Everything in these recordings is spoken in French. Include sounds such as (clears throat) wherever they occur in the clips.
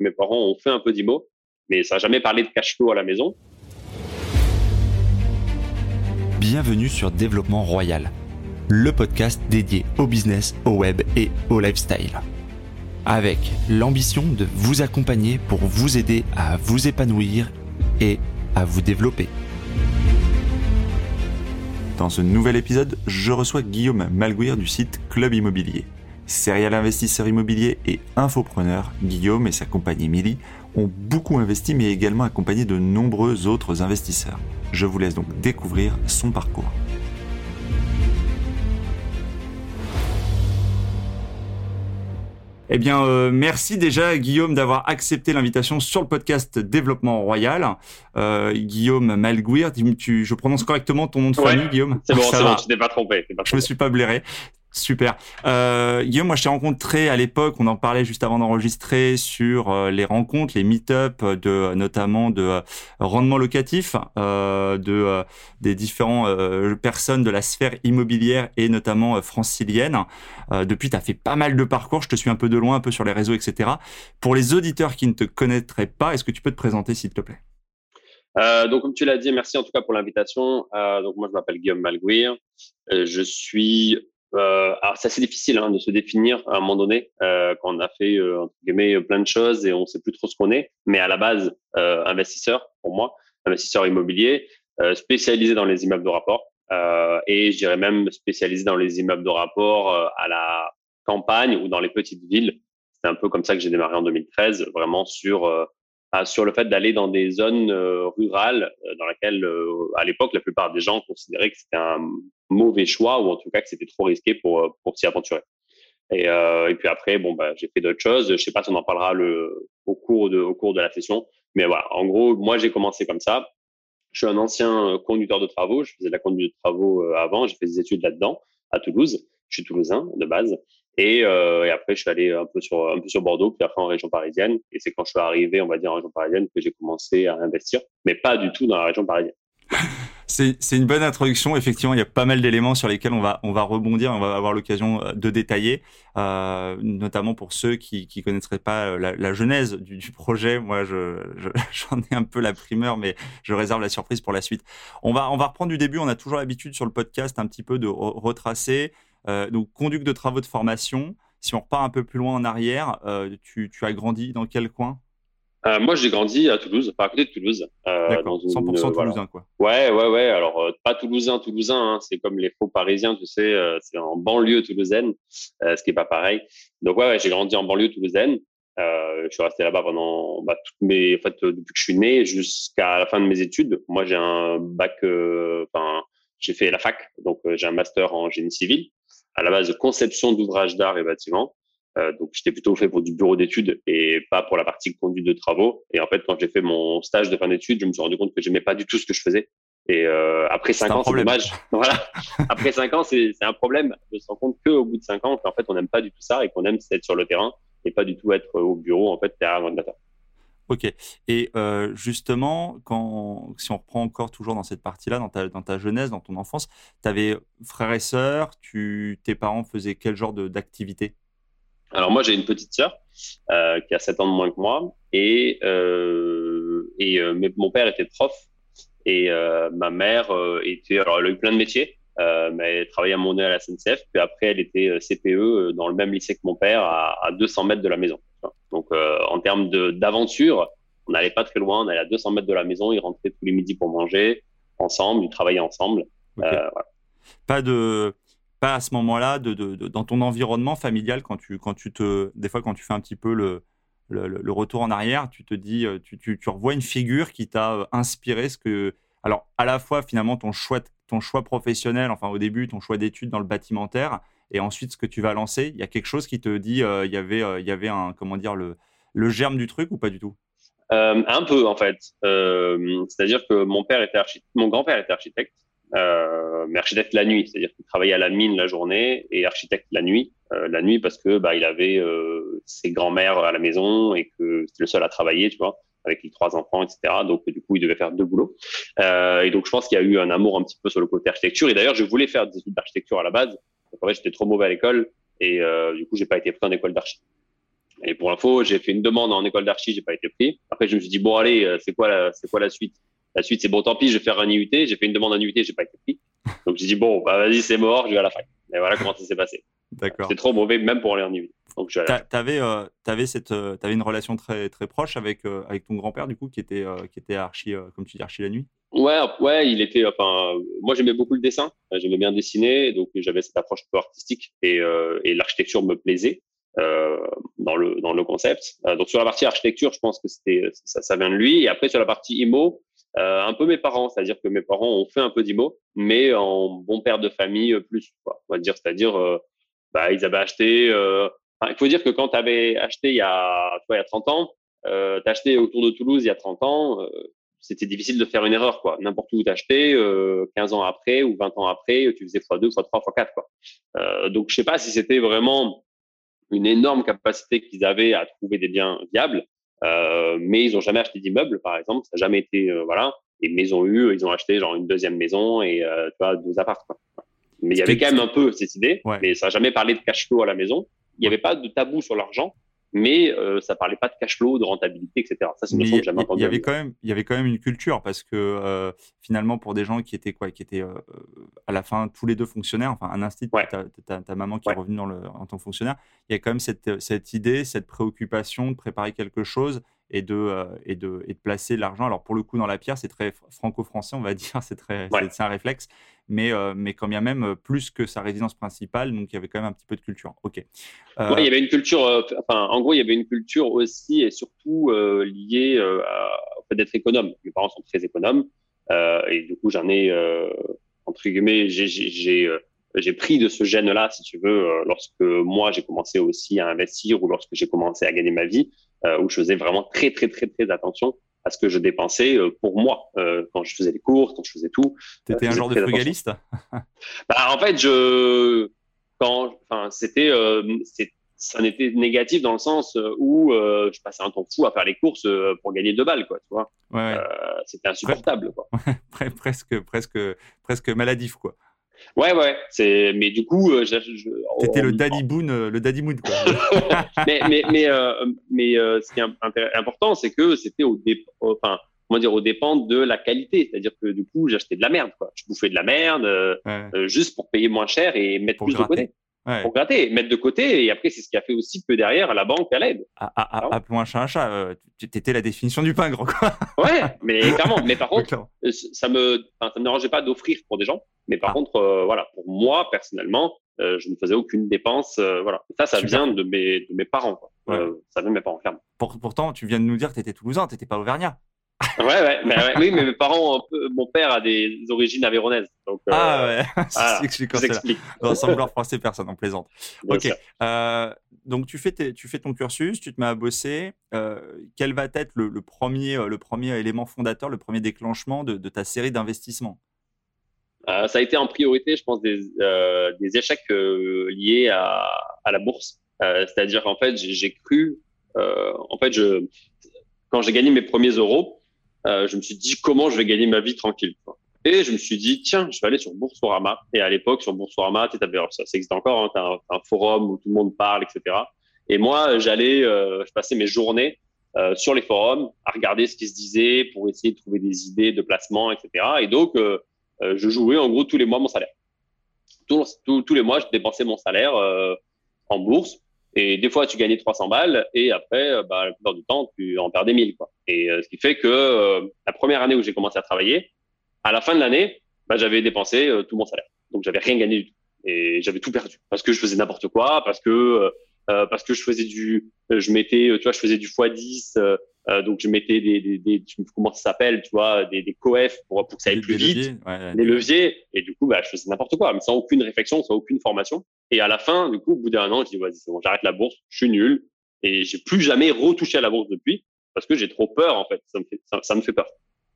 Mes parents ont fait un peu d'IMO, mais ça n'a jamais parlé de cash flow à la maison. Bienvenue sur Développement Royal, le podcast dédié au business, au web et au lifestyle. Avec l'ambition de vous accompagner pour vous aider à vous épanouir et à vous développer. Dans ce nouvel épisode, je reçois Guillaume Malguir du site Club Immobilier. Serial investisseur immobilier et infopreneur, Guillaume et sa compagnie Mili ont beaucoup investi mais également accompagné de nombreux autres investisseurs. Je vous laisse donc découvrir son parcours. Eh bien, euh, merci déjà Guillaume d'avoir accepté l'invitation sur le podcast Développement Royal. Euh, Guillaume Malguir, tu, je prononce correctement ton nom de famille, Guillaume? C'est bon, c'est bon, tu t'es pas trompé. Pas je me suis pas blairé. Super. Euh, Guillaume, moi je t'ai rencontré à l'époque, on en parlait juste avant d'enregistrer sur euh, les rencontres, les meet-up de notamment de euh, rendement locatif, de des différents personnes de la sphère immobilière et notamment francilienne. depuis, tu as fait pas mal de parcours, je te suis un peu de loin, un peu sur les réseaux, etc. Pour les auditeurs qui ne te connaîtraient pas, est-ce que tu peux te présenter s'il te plaît? Donc, comme tu l'as dit, merci en tout cas pour l'invitation. Donc, moi, je m'appelle Guillaume Malguir. Je suis euh, alors c'est assez difficile hein, de se définir à un moment donné euh, quand on a fait euh, entre guillemets plein de choses et on sait plus trop ce qu'on est. Mais à la base, euh, investisseur pour moi, investisseur immobilier, euh, spécialisé dans les immeubles de rapport et je dirais même spécialisé dans les immeubles de rapport à la campagne ou dans les petites villes. C'est un peu comme ça que j'ai démarré en 2013, vraiment sur sur le fait d'aller dans des zones euh, rurales euh, dans lesquelles, euh, à l'époque, la plupart des gens considéraient que c'était un mauvais choix ou en tout cas que c'était trop risqué pour, pour s'y aventurer. Et, et, puis après, bon, bah, j'ai fait d'autres choses. Je sais pas si on en parlera le, au, cours de, au cours de la session. Mais voilà, en gros, moi, j'ai commencé comme ça. Je suis un ancien conducteur de travaux. Je faisais de la conduite de travaux avant. J'ai fait des études là-dedans, à Toulouse. Je suis toulousain de base. Et, euh, et, après, je suis allé un peu sur un peu sur Bordeaux, puis après en région parisienne. Et c'est quand je suis arrivé, on va dire en région parisienne, que j'ai commencé à investir, mais pas du tout dans la région parisienne. C'est une bonne introduction. Effectivement, il y a pas mal d'éléments sur lesquels on va on va rebondir. On va avoir l'occasion euh, de détailler, euh, notamment pour ceux qui qui connaîtraient pas la, la genèse du, projet. Moi, je (laughs) j'en ai un peu la primeur, mais je réserve la surprise pour la suite. On va reprendre du début. On a toujours l'habitude sur le podcast un petit peu de retracer euh, donc, conduite de travaux de formation. Si on repart un peu plus loin en arrière, euh, tu, as grandi dans quel coin? Euh, moi, j'ai grandi à Toulouse, pas à côté de Toulouse. Euh, dans une, 100% toulousain, quoi. Ouais, ouais, ouais. Alors, pas toulousain, toulousain. Hein. C'est comme les faux parisiens, tu sais. c'est en banlieue toulousaine, ce qui est pas pareil. Donc, ouais, ouais j'ai grandi en banlieue toulousaine. je suis resté là-bas pendant bah, toutes mes, en fait, depuis que je suis né jusqu'à la fin de mes études. Moi, j'ai un bac, enfin, j'ai fait la fac, donc j'ai un master en génie civil à la base de conception d'ouvrages d'art et bâtiments. Euh, donc, j'étais plutôt fait pour du bureau d'études et pas pour la partie conduite de travaux. Et en fait, quand j'ai fait mon stage de fin d'études, je me suis rendu compte que j'aimais pas du tout ce que je faisais. Et euh, après (laughs) (laughs) cinq ans, c'est dommage. voilà. Après cinq ans, c'est un problème de se rendre compte qu'au bout de cinq ans, en fait, on n'aime pas du tout ça et qu'on aime être sur le terrain et pas du tout être au bureau, en fait, derrière un ordinateur. Ok. Et euh, justement, quand, si on reprend encore toujours dans cette partie-là, dans ta, dans ta jeunesse, dans ton enfance, tu avais frères et sœurs, tu, tes parents faisaient quel genre d'activité? Alors moi, j'ai une petite sœur euh, qui a 7 ans de moins que moi et, euh, et euh, mon père était prof et euh, ma mère était, alors elle a eu plein de métiers, mais elle travaillait à mon nez à la SNCF, puis après elle était CPE dans le même lycée que mon père à, à 200 mètres de la maison. Donc, euh, en termes d'aventure, on n'allait pas très loin. On allait à 200 mètres de la maison. Ils rentraient tous les midis pour manger ensemble. Ils travaillaient ensemble. Euh, pas de pas à ce moment-là dans ton environnement familial quand tu quand tu te des fois quand tu fais un petit peu le retour en arrière, tu te dis, euh, tu, revois une figure qui t'a inspiré ce que, alors à la fois finalement ton choix, ton choix professionnel, enfin au début ton choix d'études dans le bâtimentaire, et ensuite ce que tu vas lancer, il y a quelque chose qui te dit euh, il y avait euh, il y avait un comment dire le germe du truc ou pas du tout? Euh, Un peu en fait. c'est-à-dire que mon père était mon grand-père était architecte, mais architecte la nuit, c'est-à-dire qu'il travaillait à la mine la journée et architecte la nuit. la nuit parce que bah il avait ses grands-mères à la maison et que c'était le seul à travailler, tu vois avec les trois enfants, etc. Donc, du coup, il devait faire deux boulots. Euh, et donc, je pense qu'il y a eu un amour un petit peu sur le côté architecture. Et d'ailleurs, je voulais faire des études d'architecture à la base. Donc, en fait, j'étais trop mauvais à l'école et euh, du coup, j'ai pas été pris en école d'archi. Et pour info, j'ai fait une demande en école d'archi, j'ai pas été pris. Après, je me suis dit bon allez, c'est quoi c'est quoi la suite? La suite, c'est bon, tant pis, je vais faire un IUT. J'ai fait une demande en IUT, j'ai pas été pris. Donc j'ai dit bon, bah vas-y, c'est mort, je vais à la fac. Et voilà comment ça s'est passé. D'accord. C'est trop mauvais même pour aller en IUT. Donc tu avais, euh, avais, cette, euh, avais une relation très, très proche avec, euh, avec ton grand-père du coup, qui était, euh, qui était archi, comme tu dis, archi la nuit? Ouais, ouais, il était. Enfin, moi j'aimais beaucoup le dessin. J'aimais bien dessiner, donc j'avais cette approche un peu artistique et, et l'architecture me plaisait. Euh, dans le dans le concept. Euh, donc sur la partie architecture, je pense que c'était ça, ça vient de lui. Et après sur la partie IMO, euh, un peu mes parents, c'est-à-dire que mes parents ont fait un peu d'IMO, mais en bon père de famille plus, quoi. On va dire, c'est-à-dire, bah, ils avaient acheté. il faut dire que quand tu avais acheté il y a, tu il y a 30 ans, euh, acheté autour de Toulouse il y a 30 ans, c'était difficile de faire une erreur, quoi. N'importe où t'achetais, euh, 15 ans après ou 20 ans après, tu faisais x2, x3, x4, quoi. Euh, donc je sais pas si c'était vraiment une énorme capacité qu'ils avaient à trouver des biens viables, euh, mais ils ont jamais acheté d'immeuble, par exemple. Ça n'a jamais été euh, voilà. Et mais ils ont eu, ils ont acheté genre une deuxième maison et euh, tu vois deux apparts. Quoi. Mais il y avait quand même un peu cette idée, mais ça n'a jamais parlé de cash flow à la maison. Il n'y avait pas de tabou sur l'argent mais euh, ça parlait pas de cash flow, de rentabilité, etc. Ça, c'est une que jamais entendu. Il y avait quand même, il y avait quand même une culture parce que euh, finalement, pour des gens qui étaient quoi, qui étaient euh, à la fin tous les deux fonctionnaires, enfin un instinct, ta, ta, maman qui est revenue dans le, en tant que fonctionnaire, il y a quand même cette, cette idée, cette préoccupation de préparer quelque chose et de, euh, et de, et de placer l'argent. Alors pour le coup, dans la pierre, c'est très franco-français, on va (laughs) dire, c'est très, c'est un réflexe, mais, euh, mais quand bien même plus que sa résidence principale, donc il y avait quand même un petit peu de culture. Ok. Euh... il y avait une culture, euh, enfin, en gros, il y avait une culture aussi et surtout liée au fait d'être économe. Mes parents sont très économes et du coup, j'en ai entre guillemets, j'ai j'ai pris de ce gène-là, si tu veux, lorsque moi j'ai commencé aussi à investir ou lorsque j'ai commencé à gagner ma vie. Euh, où je faisais vraiment très, très, très, très attention à ce que je dépensais euh, pour moi euh, quand je faisais les cours, quand je faisais tout. Tu étais un genre de frugaliste? Bah, En fait, je, quand, enfin, c'était, ça n'était négatif dans le sens où je passais un temps fou à faire les courses pour gagner deux balles, quoi, tu vois. Ouais, c'était insupportable, quoi. (laughs) presque, presque, presque maladif, quoi. Ouais, ouais. C'est, mais du coup, euh, T'étais le daddy boon, euh, le daddy mood, quoi. (laughs) mais, mais, mais, euh, mais euh, ce qui est important, c'est que c'était au dépend, enfin, comment dire, au dépend de la qualité. C'est-à-dire que du coup, j'achetais de la merde, quoi. Je bouffais de la merde, juste pour payer moins cher et mettre plus de côté pour gratter, mettre de côté. Et après, c'est ce qui a fait aussi que derrière, la banque, elle aide. Appelons un chat un chat. Euh, tu étais la définition du pingre, quoi. (laughs) ouais, mais clairement. Mais par (laughs) contre, euh, ça me, ça me dérangeait pas d'offrir pour des gens. Mais par ah. contre, euh, voilà, pour moi, personnellement, je ne faisais aucune dépense. voilà. ça, ça vient de mes, de mes parents. Quoi. ça vient de mes parents, clairement. pourtant, tu viens de nous dire que tu étais toulousain, tu n'étais pas auvergnat. Ouais, ouais, mais, oui, mais mes parents, mon père a des origines avéronaises. Donc, euh, ah ouais, (laughs) c'est explique. sans vouloir froisser personne, on plaisante. ok. Euh, donc tu fais, tu fais ton cursus, tu te mets à bosser. Euh, quel va être le, premier, le premier élément fondateur, le premier déclenchement de, ta série d'investissements? Ça a été en priorité, je pense, des, des échecs liés à, à, la bourse. C'est-à-dire qu'en fait, j'ai cru, en fait, je, quand j'ai gagné mes premiers euros, euh, je me suis dit comment je vais gagner ma vie tranquille. Et je me suis dit, tiens, je vais aller sur Boursorama. Et à l'époque, sur Boursorama, tu ça, ça existe encore, hein, tu as, un forum où tout le monde parle, etc. Et moi, j'allais, euh, je passais mes journées euh, sur les forums à regarder ce qui se disait pour essayer de trouver des idées de placement, etc. Et donc, je jouais en gros tous les mois mon salaire. Tous, tous les mois, je dépensais mon salaire en bourse et des fois, tu gagnais 300 balles et après, euh, bah, la plupart du temps, tu en perdais 1000. Quoi. Et euh, ce qui fait que euh, la première année où j'ai commencé à travailler, à la fin de l'année, bah, j'avais dépensé tout mon salaire. Donc, j'avais rien gagné du tout. Et j'avais tout perdu parce que je faisais n'importe quoi, parce que parce que je faisais du, je mettais, tu vois, je faisais du x10. donc je mettais des, des, des comment ça s'appelle, tu vois, des, des coef pour, pour que ça aille plus vite, des leviers. Et du coup, bah, je faisais n'importe quoi, mais sans aucune réflexion, sans aucune formation. Et à la fin, du coup, au bout d'un an, je dis, vas-y, bon, j'arrête la bourse, je suis nul. Et j'ai plus jamais retouché à la bourse depuis parce que j'ai trop peur, en fait. Ça me fait, ça, me fait peur.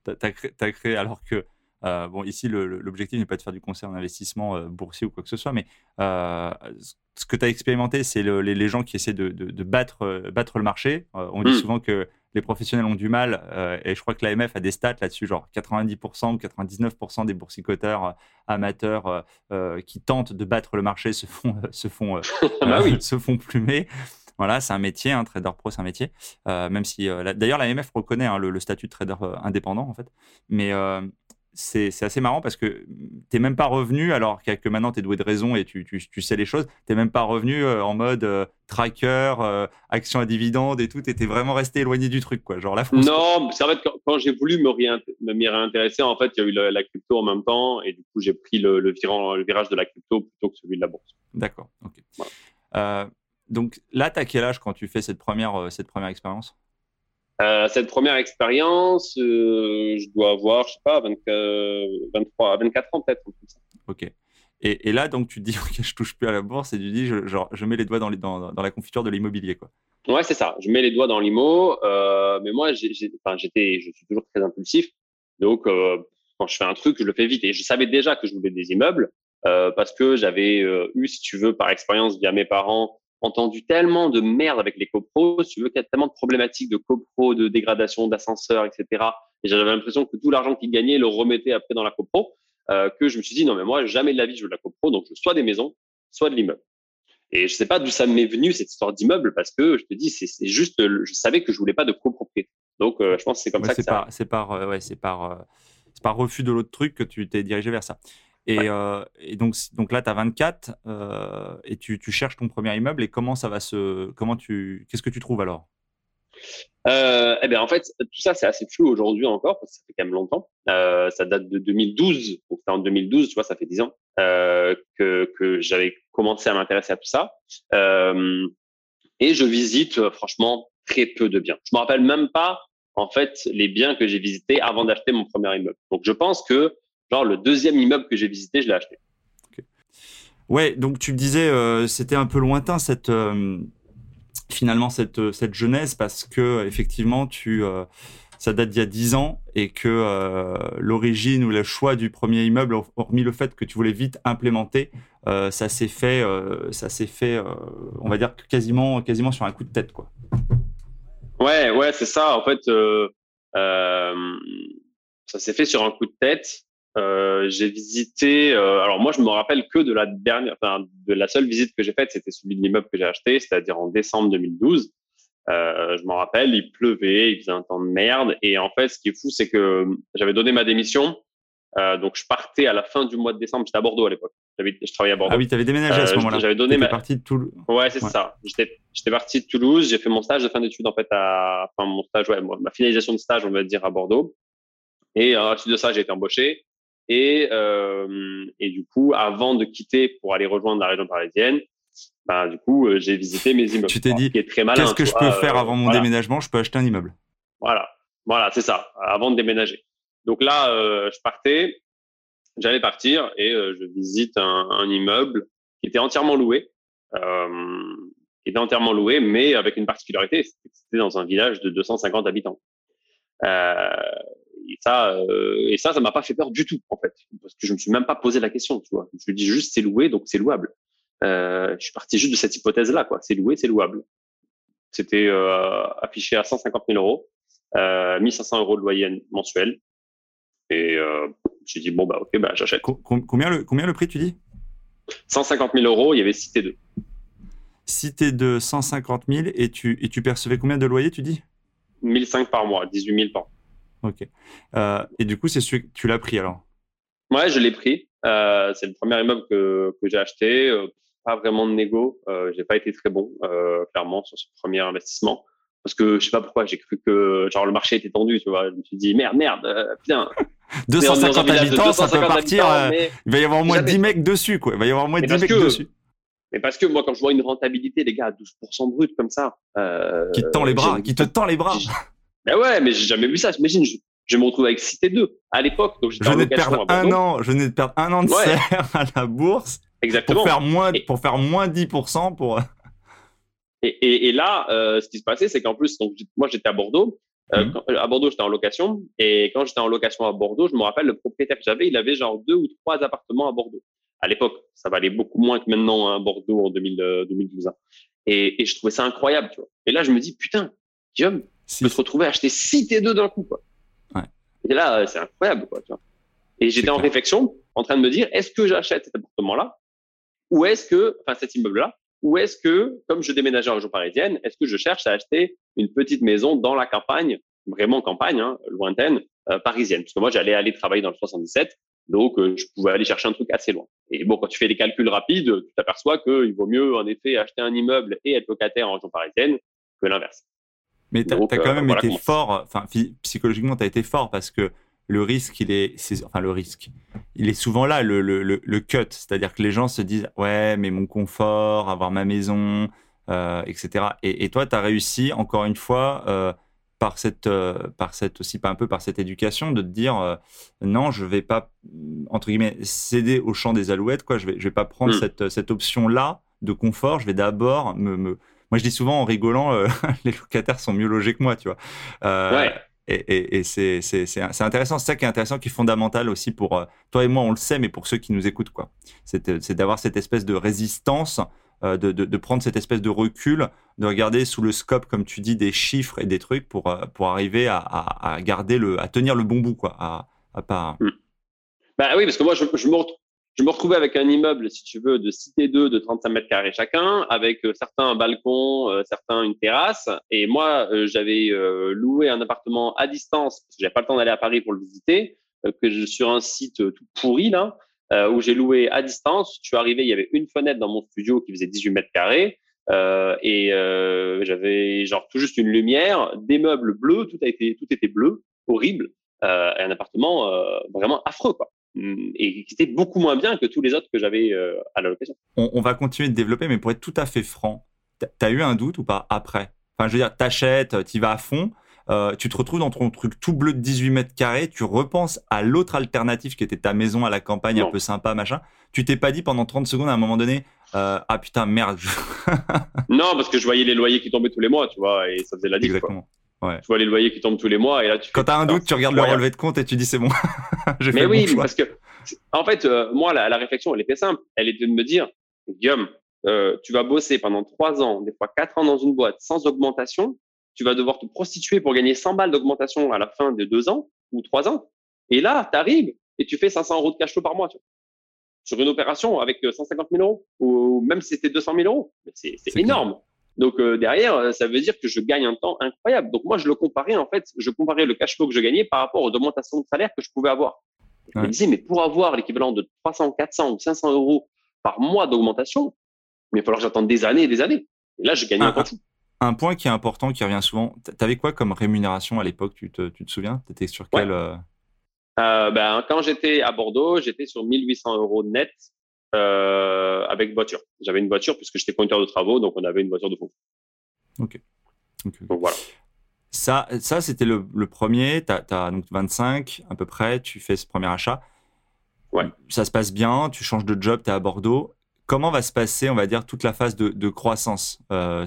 Tu as, as, créé, alors que, euh, bon, ici, l'objectif n'est pas de faire du conseil en investissement euh, boursier ou quoi que ce soit, mais euh, ce que tu as expérimenté, c'est les, les, gens qui essaient de, de, de battre, battre le marché. On dit mmh. souvent que les professionnels ont du mal, et je crois que l'AMF a des stats là-dessus, genre 90% ou 99% des boursicoteurs amateurs qui tentent de battre le marché se font, se font, ah (laughs) bah oui. (laughs) se font plumer. Voilà, c'est un métier, un trader pro, c'est un métier. même si, d'ailleurs, l'AMF reconnaît hein, le, statut de trader indépendant, en fait. Mais c'est assez marrant parce que t'es même pas revenu, alors que maintenant tu es doué de raison et tu, sais les choses, t'es même pas revenu euh, en mode euh, tracker, euh, action à dividende et tout, t'étais vraiment resté éloigné du truc, quoi. Genre la France. Non, c'est en fait quand, j'ai voulu me, m'y réintéresser, en fait, il y a eu la, crypto en même temps et du coup j'ai pris le, virage de la crypto plutôt que celui de la bourse. D'accord, ok. donc là, t'as quel âge quand tu fais cette première, cette première expérience? Euh, cette première expérience, euh, je dois avoir, je sais pas, 23, 24 ans peut-être. Ok. Et, et, là, donc, tu te dis, (laughs) ok, je touche plus à la bourse et tu dis, je, genre, je mets les doigts dans, les, dans, dans la confiture de l'immobilier, quoi. Ouais, c'est ça. Je mets les doigts dans l'IMO. Euh, mais moi, j'étais, je suis toujours très impulsif. Donc, quand je fais un truc, je le fais vite. Et je savais déjà que je voulais des immeubles parce que j'avais eu, si tu veux, par expérience via mes parents, entendu tellement de merde avec les copros, si tu veux, qu'il y a tellement de problématiques de copro, de dégradation d'ascenseurs, etc. Et j'avais l'impression que tout l'argent qu'ils gagnaient le remettait après dans la copro, euh, que je me suis dit, non, mais moi, jamais de la vie, je veux de la copro, donc je soit des maisons, soit de l'immeuble. Et je sais pas d'où ça m'est venu, cette histoire d'immeuble, parce que je te dis, c'est juste, je savais que je voulais pas de copropriété. Donc, euh, je pense que c'est comme ça que ça. C'est par, euh, ouais, c'est par, c'est par refus de l'autre truc que tu t'es dirigé vers ça. Et, euh, et, donc, donc là, tu as 24 euh, et tu, tu, cherches ton premier immeuble. Et comment ça va se. Comment tu, Qu'est-ce que tu trouves alors? Euh, eh bien, en fait, tout ça, c'est assez flou aujourd'hui encore, parce que ça fait quand même longtemps. Euh, ça date de 2012. Donc, en 2012, tu vois, ça fait 10 ans euh, que, que j'avais commencé à m'intéresser à tout ça. Euh, et je visite, euh, franchement, très peu de biens. Je me rappelle même pas, en fait, les biens que j'ai visités avant d'acheter mon premier immeuble. Donc, je pense que Genre, le deuxième immeuble que j'ai visité, je l'ai acheté. Ouais, donc tu me disais, euh, c'était un peu lointain cette euh, finalement cette euh, cette jeunesse parce que effectivement tu ça date d'il y a 10 ans et que l'origine ou le choix du premier immeuble, hormis le fait que tu voulais vite implémenter, ça s'est fait, ça s'est fait, on va dire quasiment, quasiment sur un coup de tête, quoi. Ouais, ouais, c'est ça. En fait, ça s'est fait sur un coup de tête. Euh, j'ai visité. Euh, alors moi, je me rappelle que de la dernière, enfin, de la seule visite que j'ai faite, c'était celui de l'immeuble que j'ai acheté, c'est-à-dire en décembre 2012. Euh, je m'en rappelle, il pleuvait, il faisait un temps de merde, et en fait, ce qui est fou, c'est que j'avais donné ma démission. Donc, je partais à la fin du mois de décembre. J'étais à Bordeaux à l'époque. Je travaillais à Bordeaux. Ah oui, tu avais déménagé à ce moment-là. J'avais donné ma partie de Toulouse. Ouais, c'est ça. J'étais parti de Toulouse. J'ai fait mon stage de fin d'études en fait à, enfin mon stage, ouais, ma finalisation de stage, on va dire à Bordeaux. Et à la suite de ça, j'ai été embauché. Et, euh, et du coup, avant de quitter pour aller rejoindre la région parisienne, bah, du coup, euh, j'ai visité mes immeubles. Tu t'es dit, qu'est-ce que je peux faire avant mon déménagement? Je peux acheter un immeuble. Voilà, voilà, c'est ça, avant de déménager. Donc là, euh, je partais, j'allais partir et euh, je visite un, un, immeuble qui était entièrement loué, euh, qui était entièrement loué, mais avec une particularité, c'était dans un village de 250 habitants. Euh, et ça, euh, et ça, ça m'a pas fait peur du tout en fait, parce que je me suis même pas posé la question, tu vois. Je me dis juste c'est loué, donc c'est louable. Euh, je suis parti juste de cette hypothèse-là, quoi. C'est loué, c'est louable. C'était euh, affiché à 150 000 euros, euh, 1500 euros de loyer mensuel. Et j'ai dit bon bah ok, bah j'achète. Combien le combien le prix tu dis? 150 000 euros. Il y avait Cité 2. Cité de 150 000 et tu et tu percevais combien de loyer tu dis? 1005 par mois, 18 000 par an. Ok. Euh, et du coup, c'est celui que tu l'as pris alors? Ouais, je l'ai pris. Euh, c'est le premier immeuble que, que j'ai acheté. Euh, pas vraiment de négo. J'ai pas été très bon, clairement, sur ce premier investissement. Parce que je sais pas pourquoi, j'ai cru que genre le marché était tendu, tu vois. Je me suis dit merde, merde, putain. (laughs) 250 habitants, ça peut partir. il va y avoir au moins 10 mecs dessus, quoi. Il va y avoir au moins 10 mecs dessus. Mais parce que moi, quand je vois une rentabilité, les gars, à 12% brut comme ça. qui te tend les bras, qui te tend les bras. Ben ouais, mais j'ai jamais vu ça. J'imagine, je, je me retrouve avec Cité 2 à l'époque. Donc je venais de perdre un an, je venais de perdre un an de serre à la bourse. Exactement. Pour faire moins, pour faire moins 10% pour. Et, et, et là, euh, ce qui se passait, c'est qu'en plus, donc, moi, j'étais à Bordeaux. Euh, mhm. à Bordeaux, j'étais en location. Et quand j'étais en location à Bordeaux, je me rappelle, le propriétaire que j'avais, il avait genre deux ou trois appartements à Bordeaux. À l'époque, ça valait beaucoup moins que maintenant, à hein, Bordeaux en 2000, 2012. Hein. Et, et, je trouvais ça incroyable, tu vois. Et là, je me dis, putain, Guillaume, je peux te retrouver à acheter 6 T2 d'un coup, quoi. Et là, euh, c'est incroyable, quoi, tu vois. Et j'étais en réflexion, en train de me dire, est-ce que j'achète cet appartement-là? Ou est-ce que, enfin, cet immeuble-là? ou est-ce que, comme je déménageais en région parisienne, est-ce que je cherche à acheter une petite maison dans la campagne, vraiment campagne, hein, lointaine, euh, parisienne? Parce que moi, j'allais aller travailler dans le 77, donc euh, je pouvais aller chercher un truc assez loin. Et bon, quand tu fais des calculs rapides, tu t'aperçois qu'il vaut mieux, en effet, acheter un immeuble et être locataire en région parisienne que l'inverse. Mais tu as, quand même été fort, enfin, psychologiquement, tu as été fort parce que le risque, il est, enfin le risque, il est souvent là, le, le, le, cut, c'est-à-dire que les gens se disent ouais, mais mon confort, avoir ma maison, euh, etc. Et, et toi, tu as réussi encore une fois euh, par cette, euh, par cette aussi pas un peu par cette éducation de te dire non, je vais pas entre guillemets céder au champ des alouettes, quoi. Je vais, je vais pas prendre hmm. cette, cette option là de confort. Je vais d'abord me, me, moi, je dis souvent en rigolant, euh, (laughs) les locataires sont mieux logés que moi, tu vois. ouais. Et, c'est intéressant, c'est ça qui est intéressant, qui est fondamental aussi pour euh, toi et moi, on le sait, mais pour ceux qui nous écoutent, quoi. C'est d'avoir cette espèce de résistance, euh, de, de, prendre cette espèce de recul, de regarder sous le scope, comme tu dis, des chiffres et des trucs pour, euh, pour arriver à, à, garder le, à tenir le bon bout, quoi, à, à pas. Hmm. Bah oui, parce que moi, je, je retrouve je me retrouvais avec un immeuble, si tu veux, de cité 2 de 35 mètres carrés chacun, avec euh, certains un balcon, euh, certains une terrasse. Et moi, euh, j'avais loué un appartement à distance, parce que j'avais pas le temps d'aller à Paris pour le visiter, que je, sur un site tout pourri, là, où j'ai loué à distance. Je suis arrivé, il y avait une fenêtre dans mon studio qui faisait 18 mètres carrés. et j'avais genre tout juste une lumière, des meubles bleus, tout a été, tout était bleu, horrible, et un appartement vraiment affreux, quoi. Mm, et qui était beaucoup moins bien que tous les autres que j'avais euh, à la location. On, va continuer de développer, mais pour être tout à fait franc, tu as eu un doute ou pas après? Enfin, je veux dire, t'achètes, tu vas à fond, euh, tu te retrouves dans ton truc tout bleu de 18 mètres carrés, tu repenses à l'autre alternative qui était ta maison à la campagne un peu sympa, machin. Tu t'es pas dit pendant 30 secondes à un moment donné, euh, ah putain, merde. non, parce que je voyais les loyers qui tombaient tous les mois, tu vois, et ça faisait la différence. Exactement. Tu vois les loyers qui tombent tous les mois et là tu. Quand t'as un doute, tu regardes le relevé de compte et tu dis c'est bon. (laughs) Mais oui, parce que en fait, euh, moi la, réflexion elle était simple. Elle était de me dire, Guillaume, euh, tu vas bosser pendant trois ans, des fois quatre ans dans une boîte sans augmentation. Tu vas devoir te prostituer pour gagner 100 balles d'augmentation à la fin de deux ans ou trois ans. Et là, tu arrives et tu fais 500 euros de cash flow par mois. Tu vois, sur une opération avec 150 euh, 000 euros ou même si c'était 200 000 euros. C'est énorme. Donc euh, derrière, euh, ça veut dire que je gagne un temps incroyable. Donc moi, je le comparais en fait, je comparais le cash flow que je gagnais par rapport aux augmentations de salaire que je pouvais avoir. Je me disais, mais pour avoir l'équivalent de 300, 400 ou 500 euros par mois d'augmentation, il va falloir que j'attende des années et des années. Et là, je gagnais un, temps fou. Un point qui est important, qui revient souvent, tu avais quoi comme rémunération à l'époque tu te, tu te souviens? Tu étais sur quel euh... Euh, ben, Quand j'étais à Bordeaux, j'étais sur 1800 euros net euh, avec voiture. J'avais une voiture puisque j'étais conducteur de travaux, donc on avait une voiture de fonction. Ok. Donc voilà. Ça, ça c'était le, premier. Tu as, donc 25 à peu près, tu fais ce premier achat. Ouais. Ça se passe bien, tu changes de job, tu es à Bordeaux. Comment va se passer, on va dire, toute la phase de, croissance? Euh,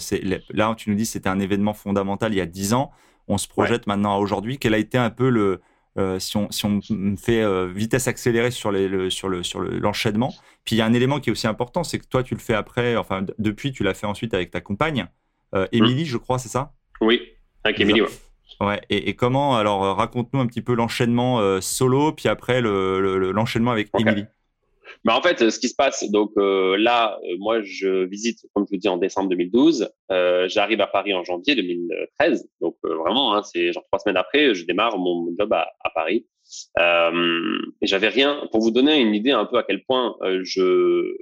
Là, tu nous dis que c'était un événement fondamental il y a 10 ans. On se projette maintenant à aujourd'hui. Quel a été un peu le, euh, si, on, si on fait euh, vitesse accélérée sur, les, le, sur, le, sur l'enchaînement. Puis il y a un élément qui est aussi important, c'est que toi, tu le fais après, enfin, depuis, tu l'as fait ensuite avec ta compagne, euh, Émilie, je crois, c'est ça? Oui, avec Émilie, ouais. Ouais, et, et, comment, alors raconte-nous un petit peu l'enchaînement solo, puis après l'enchaînement le, avec Émilie? Bah en fait, ce qui se passe, donc euh, là, euh, moi, je visite, comme je vous dis, en décembre 2012. Euh, J'arrive à Paris en janvier 2013. Donc euh, vraiment, hein, c'est genre trois semaines après, je démarre mon job à, à Paris. Euh, et j'avais rien. Pour vous donner une idée un peu à quel point je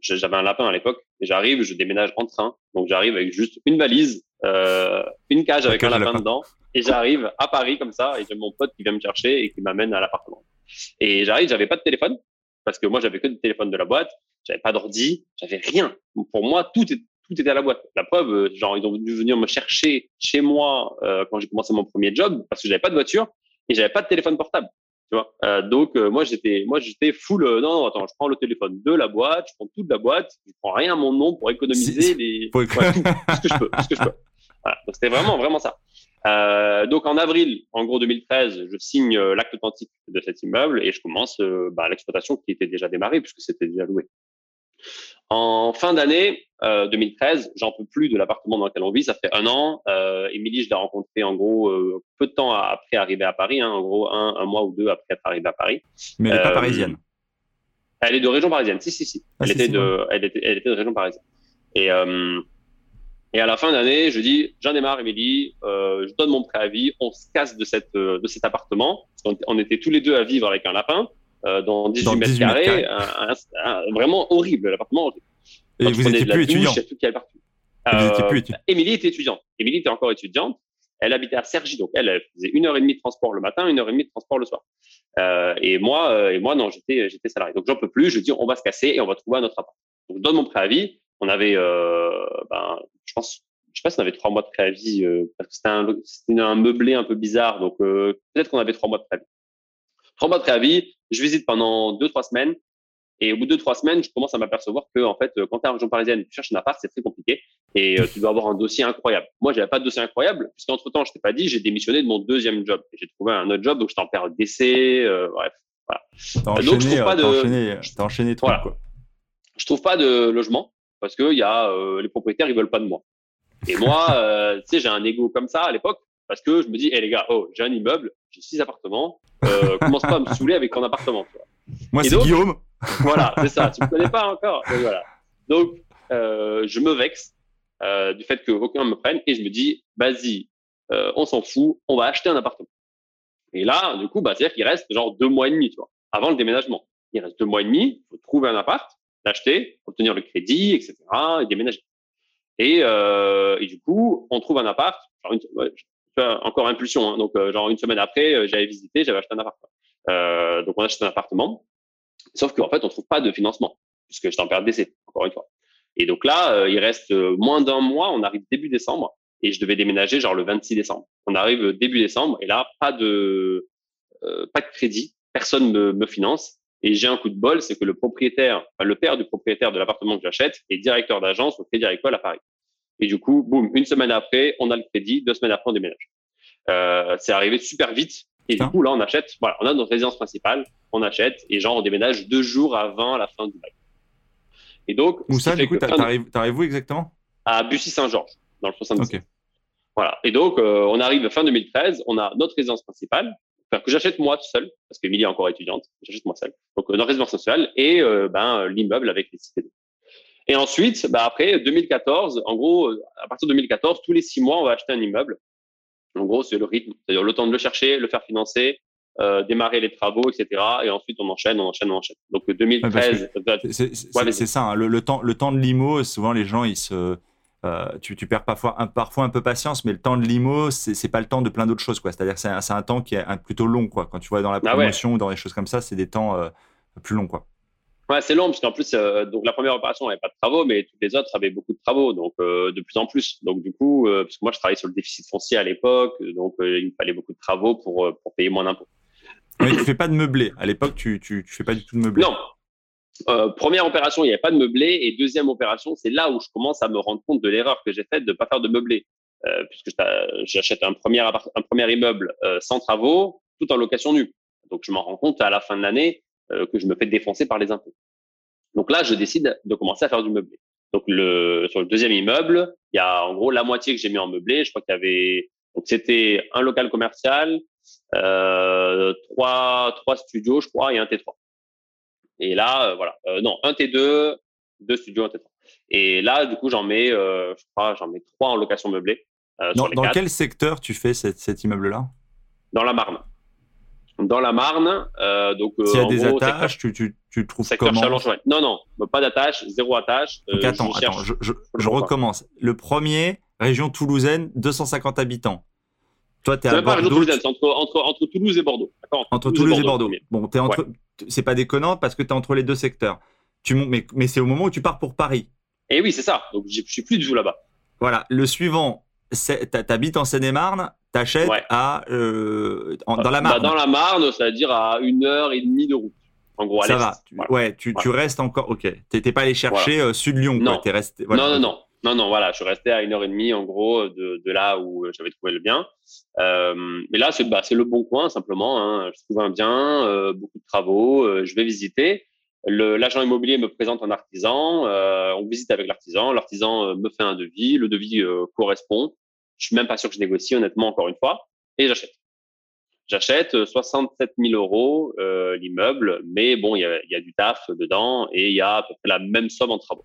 j'avais un lapin à l'époque. J'arrive, je déménage en train. Donc j'arrive avec juste une valise, une cage avec un lapin, dedans. Et j'arrive à Paris comme ça. Et j'ai mon pote qui vient me chercher et qui m'amène à l'appartement. Et j'arrive, j'avais pas de téléphone parce que moi, j'avais que le téléphone de la boîte, j'avais pas d'ordi, j'avais rien. Pour moi, tout, est, tout était à la boîte. La preuve, euh, genre, ils ont dû venir me chercher chez moi euh, quand j'ai commencé mon premier job parce que j'avais pas de voiture et j'avais pas de téléphone portable. Tu vois euh, donc, euh, moi, j'étais moi j'étais full. non, non, attends, je prends le téléphone de la boîte, je prends toute la boîte, je prends rien à mon nom pour économiser les. Pour... tout, ce que je peux. ce que je peux. Voilà. Donc, c'était vraiment, vraiment ça. Euh, donc en avril, en gros 2013, je signe euh, l'acte authentique de cet immeuble et je commence euh, bah, l'exploitation qui était déjà démarrée puisque c'était déjà loué. En fin d'année 2013, j'en peux plus de l'appartement dans lequel on vit. Ça fait un an. Euh, Émilie, je l'ai rencontrée en gros peu de temps après arriver à Paris, hein, en gros un, un, mois ou deux après être arrivée à Paris. Mais elle n'est pas parisienne. Elle est de région parisienne. Si, si, si. Ah, elle, était de, elle, était, elle était de région parisienne. Et, et à la fin d'année, je dis, j'en ai marre, Émilie, euh, je donne mon préavis, on se casse de, cette, de cet appartement. On, était tous les deux à vivre avec un lapin euh, dans 18, mètres, carrés, vraiment horrible, l'appartement horrible. Et vous n'étiez plus étudiant. Euh, Émilie était étudiante. Émilie était encore étudiante. Elle habitait à Cergy, donc elle, elle, faisait une heure et demie de transport le matin, une heure et demie de transport le soir. Euh, et moi, euh, et moi, non, j'étais, j'étais salarié. Donc j'en peux plus. Je dis, on va se casser et on va trouver un autre appart. Donc je donne mon préavis. On avait, euh, ben, je pense, je sais pas si on avait trois mois de préavis euh, parce que c'était un, c'était un meublé un peu bizarre. Donc euh, peut-être qu'on avait trois mois de préavis. Trois mois de préavis. Je visite pendant deux trois semaines. Et au bout de deux, trois semaines, je commence à m'apercevoir que, en fait, quand tu es en région parisienne, tu cherches un appart, c'est très compliqué et tu dois avoir un dossier incroyable. Moi, j'avais pas de dossier incroyable puisqu'entre temps, je t'ai pas dit, j'ai démissionné de mon deuxième job. J'ai trouvé un autre job, donc j'étais en période d'essai, euh, bref. Voilà. T'as donc, je trouve pas de, enchaîné, enchaîné trop, quoi. Je trouve pas de logement parce que y a euh, les propriétaires, ils veulent pas de moi. Et moi, (laughs) euh, tu sais, j'ai un ego comme ça à l'époque parce que je me dis, hé les gars, oh, j'ai un immeuble, j'ai six appartements, euh, commence pas à me saouler avec ton appartement. Tu vois. Moi, c'est Guillaume. Voilà, c'est ça. Tu me connais (laughs) pas encore. Donc, voilà. Donc, euh, je me vexe euh, du fait qu'aucun me prenne et je me dis, vas-y, on s'en fout, on va acheter un appartement. Et là, du coup, bah, c'est-à-dire qu'il reste genre deux mois et demi, tu vois, avant le déménagement. Il reste deux mois et demi, il faut trouver un appart, l'acheter, obtenir le crédit, etc., et déménager. Et, euh, et du coup, on trouve un appart, genre une, encore impulsion, hein, donc euh, genre une semaine après, euh, j'avais visité, j'avais acheté un appart. Euh, donc on achète un appartement, sauf qu'en fait, on trouve pas de financement, puisque j'étais en période d'essai, encore une fois. Et donc là, euh, il reste moins d'un mois, on arrive début décembre, et je devais déménager genre le 26 décembre. On arrive début décembre, et là, pas de euh, pas de crédit, personne me, me finance. Et j'ai un coup de bol, c'est que le propriétaire, enfin, le père du propriétaire de l'appartement que j'achète est directeur d'agence au Crédit Agricole à Paris. Et du coup, boum, une semaine après, on a le crédit, deux semaines après, on déménage. Euh, c'est arrivé super vite. Et du coup, là, on achète, voilà, on a notre résidence principale, on achète, et genre, on déménage deux jours avant la fin du bail. Et donc, où ça, du coup, t'arrives où exactement? À Bussy-Saint-Georges, dans le 77. Okay. Voilà. Et donc, euh, on arrive fin 2013, on a notre résidence principale, que j'achète moi tout seul, parce qu'Emilie est encore étudiante, j'achète moi seul. Donc, euh, notre résidence sociale et euh, ben, l'immeuble avec les cités. Et ensuite, bah, après 2014, en gros, à partir de 2014, tous les six mois, on va acheter un immeuble. En gros, c'est le rythme, c'est-à-dire le temps de le chercher, le faire financer, euh, démarrer les travaux, etc. Et ensuite, on enchaîne, on enchaîne, on enchaîne. Donc 2013. c'est ça. Hein. le, temps, le temps de l'IMO, souvent les gens, ils se, euh, tu, tu, perds parfois un, parfois un peu patience, mais le temps de l'IMO, c'est pas le temps de plein d'autres choses. C'est-à-dire, c'est un, un, temps qui est un, plutôt long, quoi. Quand tu vois dans la ah promotion ou dans des choses comme ça, c'est des temps euh, plus longs, quoi. Ouais, c'est long, parce qu'en plus, euh, donc la première opération n'avait pas de travaux, mais toutes les autres avaient beaucoup de travaux, donc euh, de plus en plus. Donc du coup, euh, parce que moi, je travaillais sur le déficit foncier à l'époque, donc il me fallait beaucoup de travaux pour, pour payer moins d'impôts. Mais tu fais pas de meublé. À l'époque, tu, tu, tu fais pas du tout de meublé. Non. Première opération, il n'y avait pas de meublé, et deuxième opération, c'est là où je commence à me rendre compte de l'erreur que j'ai faite de ne pas faire de meublé, puisque j'achète un premier un premier immeuble sans travaux, tout en location nue. Donc je m'en rends compte à la fin de l'année euh, que je me fais défoncer par les impôts. Donc là, je décide de commencer à faire du meublé. Donc le, sur le deuxième immeuble, il y a en gros la moitié que j'ai mis en meublé. Je crois qu'il y avait donc c'était un local commercial, euh, trois trois studios, je crois, et un T3. Et là, euh, voilà, euh, non, un T2, deux studios, un T3. Et là, du coup, j'en mets, euh, je crois, j'en mets trois en location meublée. dans, dans quel secteur tu fais cet, cet immeuble-là? Dans la Marne dans la Marne. Euh, donc, euh, S'il y a des attaches, tu, tu, tu trouves comment? Non, non, pas d'attache, zéro attache. Euh, attends, je, attends, je, je, je recommence. Le premier, région toulousaine, 250 habitants. Toi, tu es à Bordeaux. C'est entre, entre, entre, Toulouse et Bordeaux. Entre, entre Toulouse, et Bordeaux. Bon, es entre, ouais. C'est pas déconnant parce que tu es entre les deux secteurs. Tu, mais mais c'est au moment où tu pars pour Paris. Et eh oui, c'est ça. Donc, je suis plus du tout là-bas. Voilà. Le suivant, tu habites en Seine-et-Marne, t'achètes à euh, en, dans la Marne. Bah, dans la Marne, c'est-à-dire à une heure et demie de route. En gros, à ça va. Voilà. Ouais, tu, voilà. tu, restes encore. Ok. T'étais pas allé chercher voilà. euh, sud Lyon. Non. Quoi. Resté, non, non, non. Non, non, voilà, je resté à une heure et demie en gros de, de là où j'avais trouvé le bien. Euh, mais là, c'est bah, le bon coin simplement. Hein. Je trouve un bien, euh, beaucoup de travaux. Euh, je vais visiter. L'agent immobilier me présente un artisan. Euh, on visite avec l'artisan. L'artisan euh, me fait un devis. Le devis correspond. Je suis même pas sûr que je négocie, honnêtement, encore une fois, et j'achète. J'achète 67 euh, 000 euros euh, l'immeuble, mais bon, il y a, y a, du taf dedans et il y a à peu près la même somme en travaux.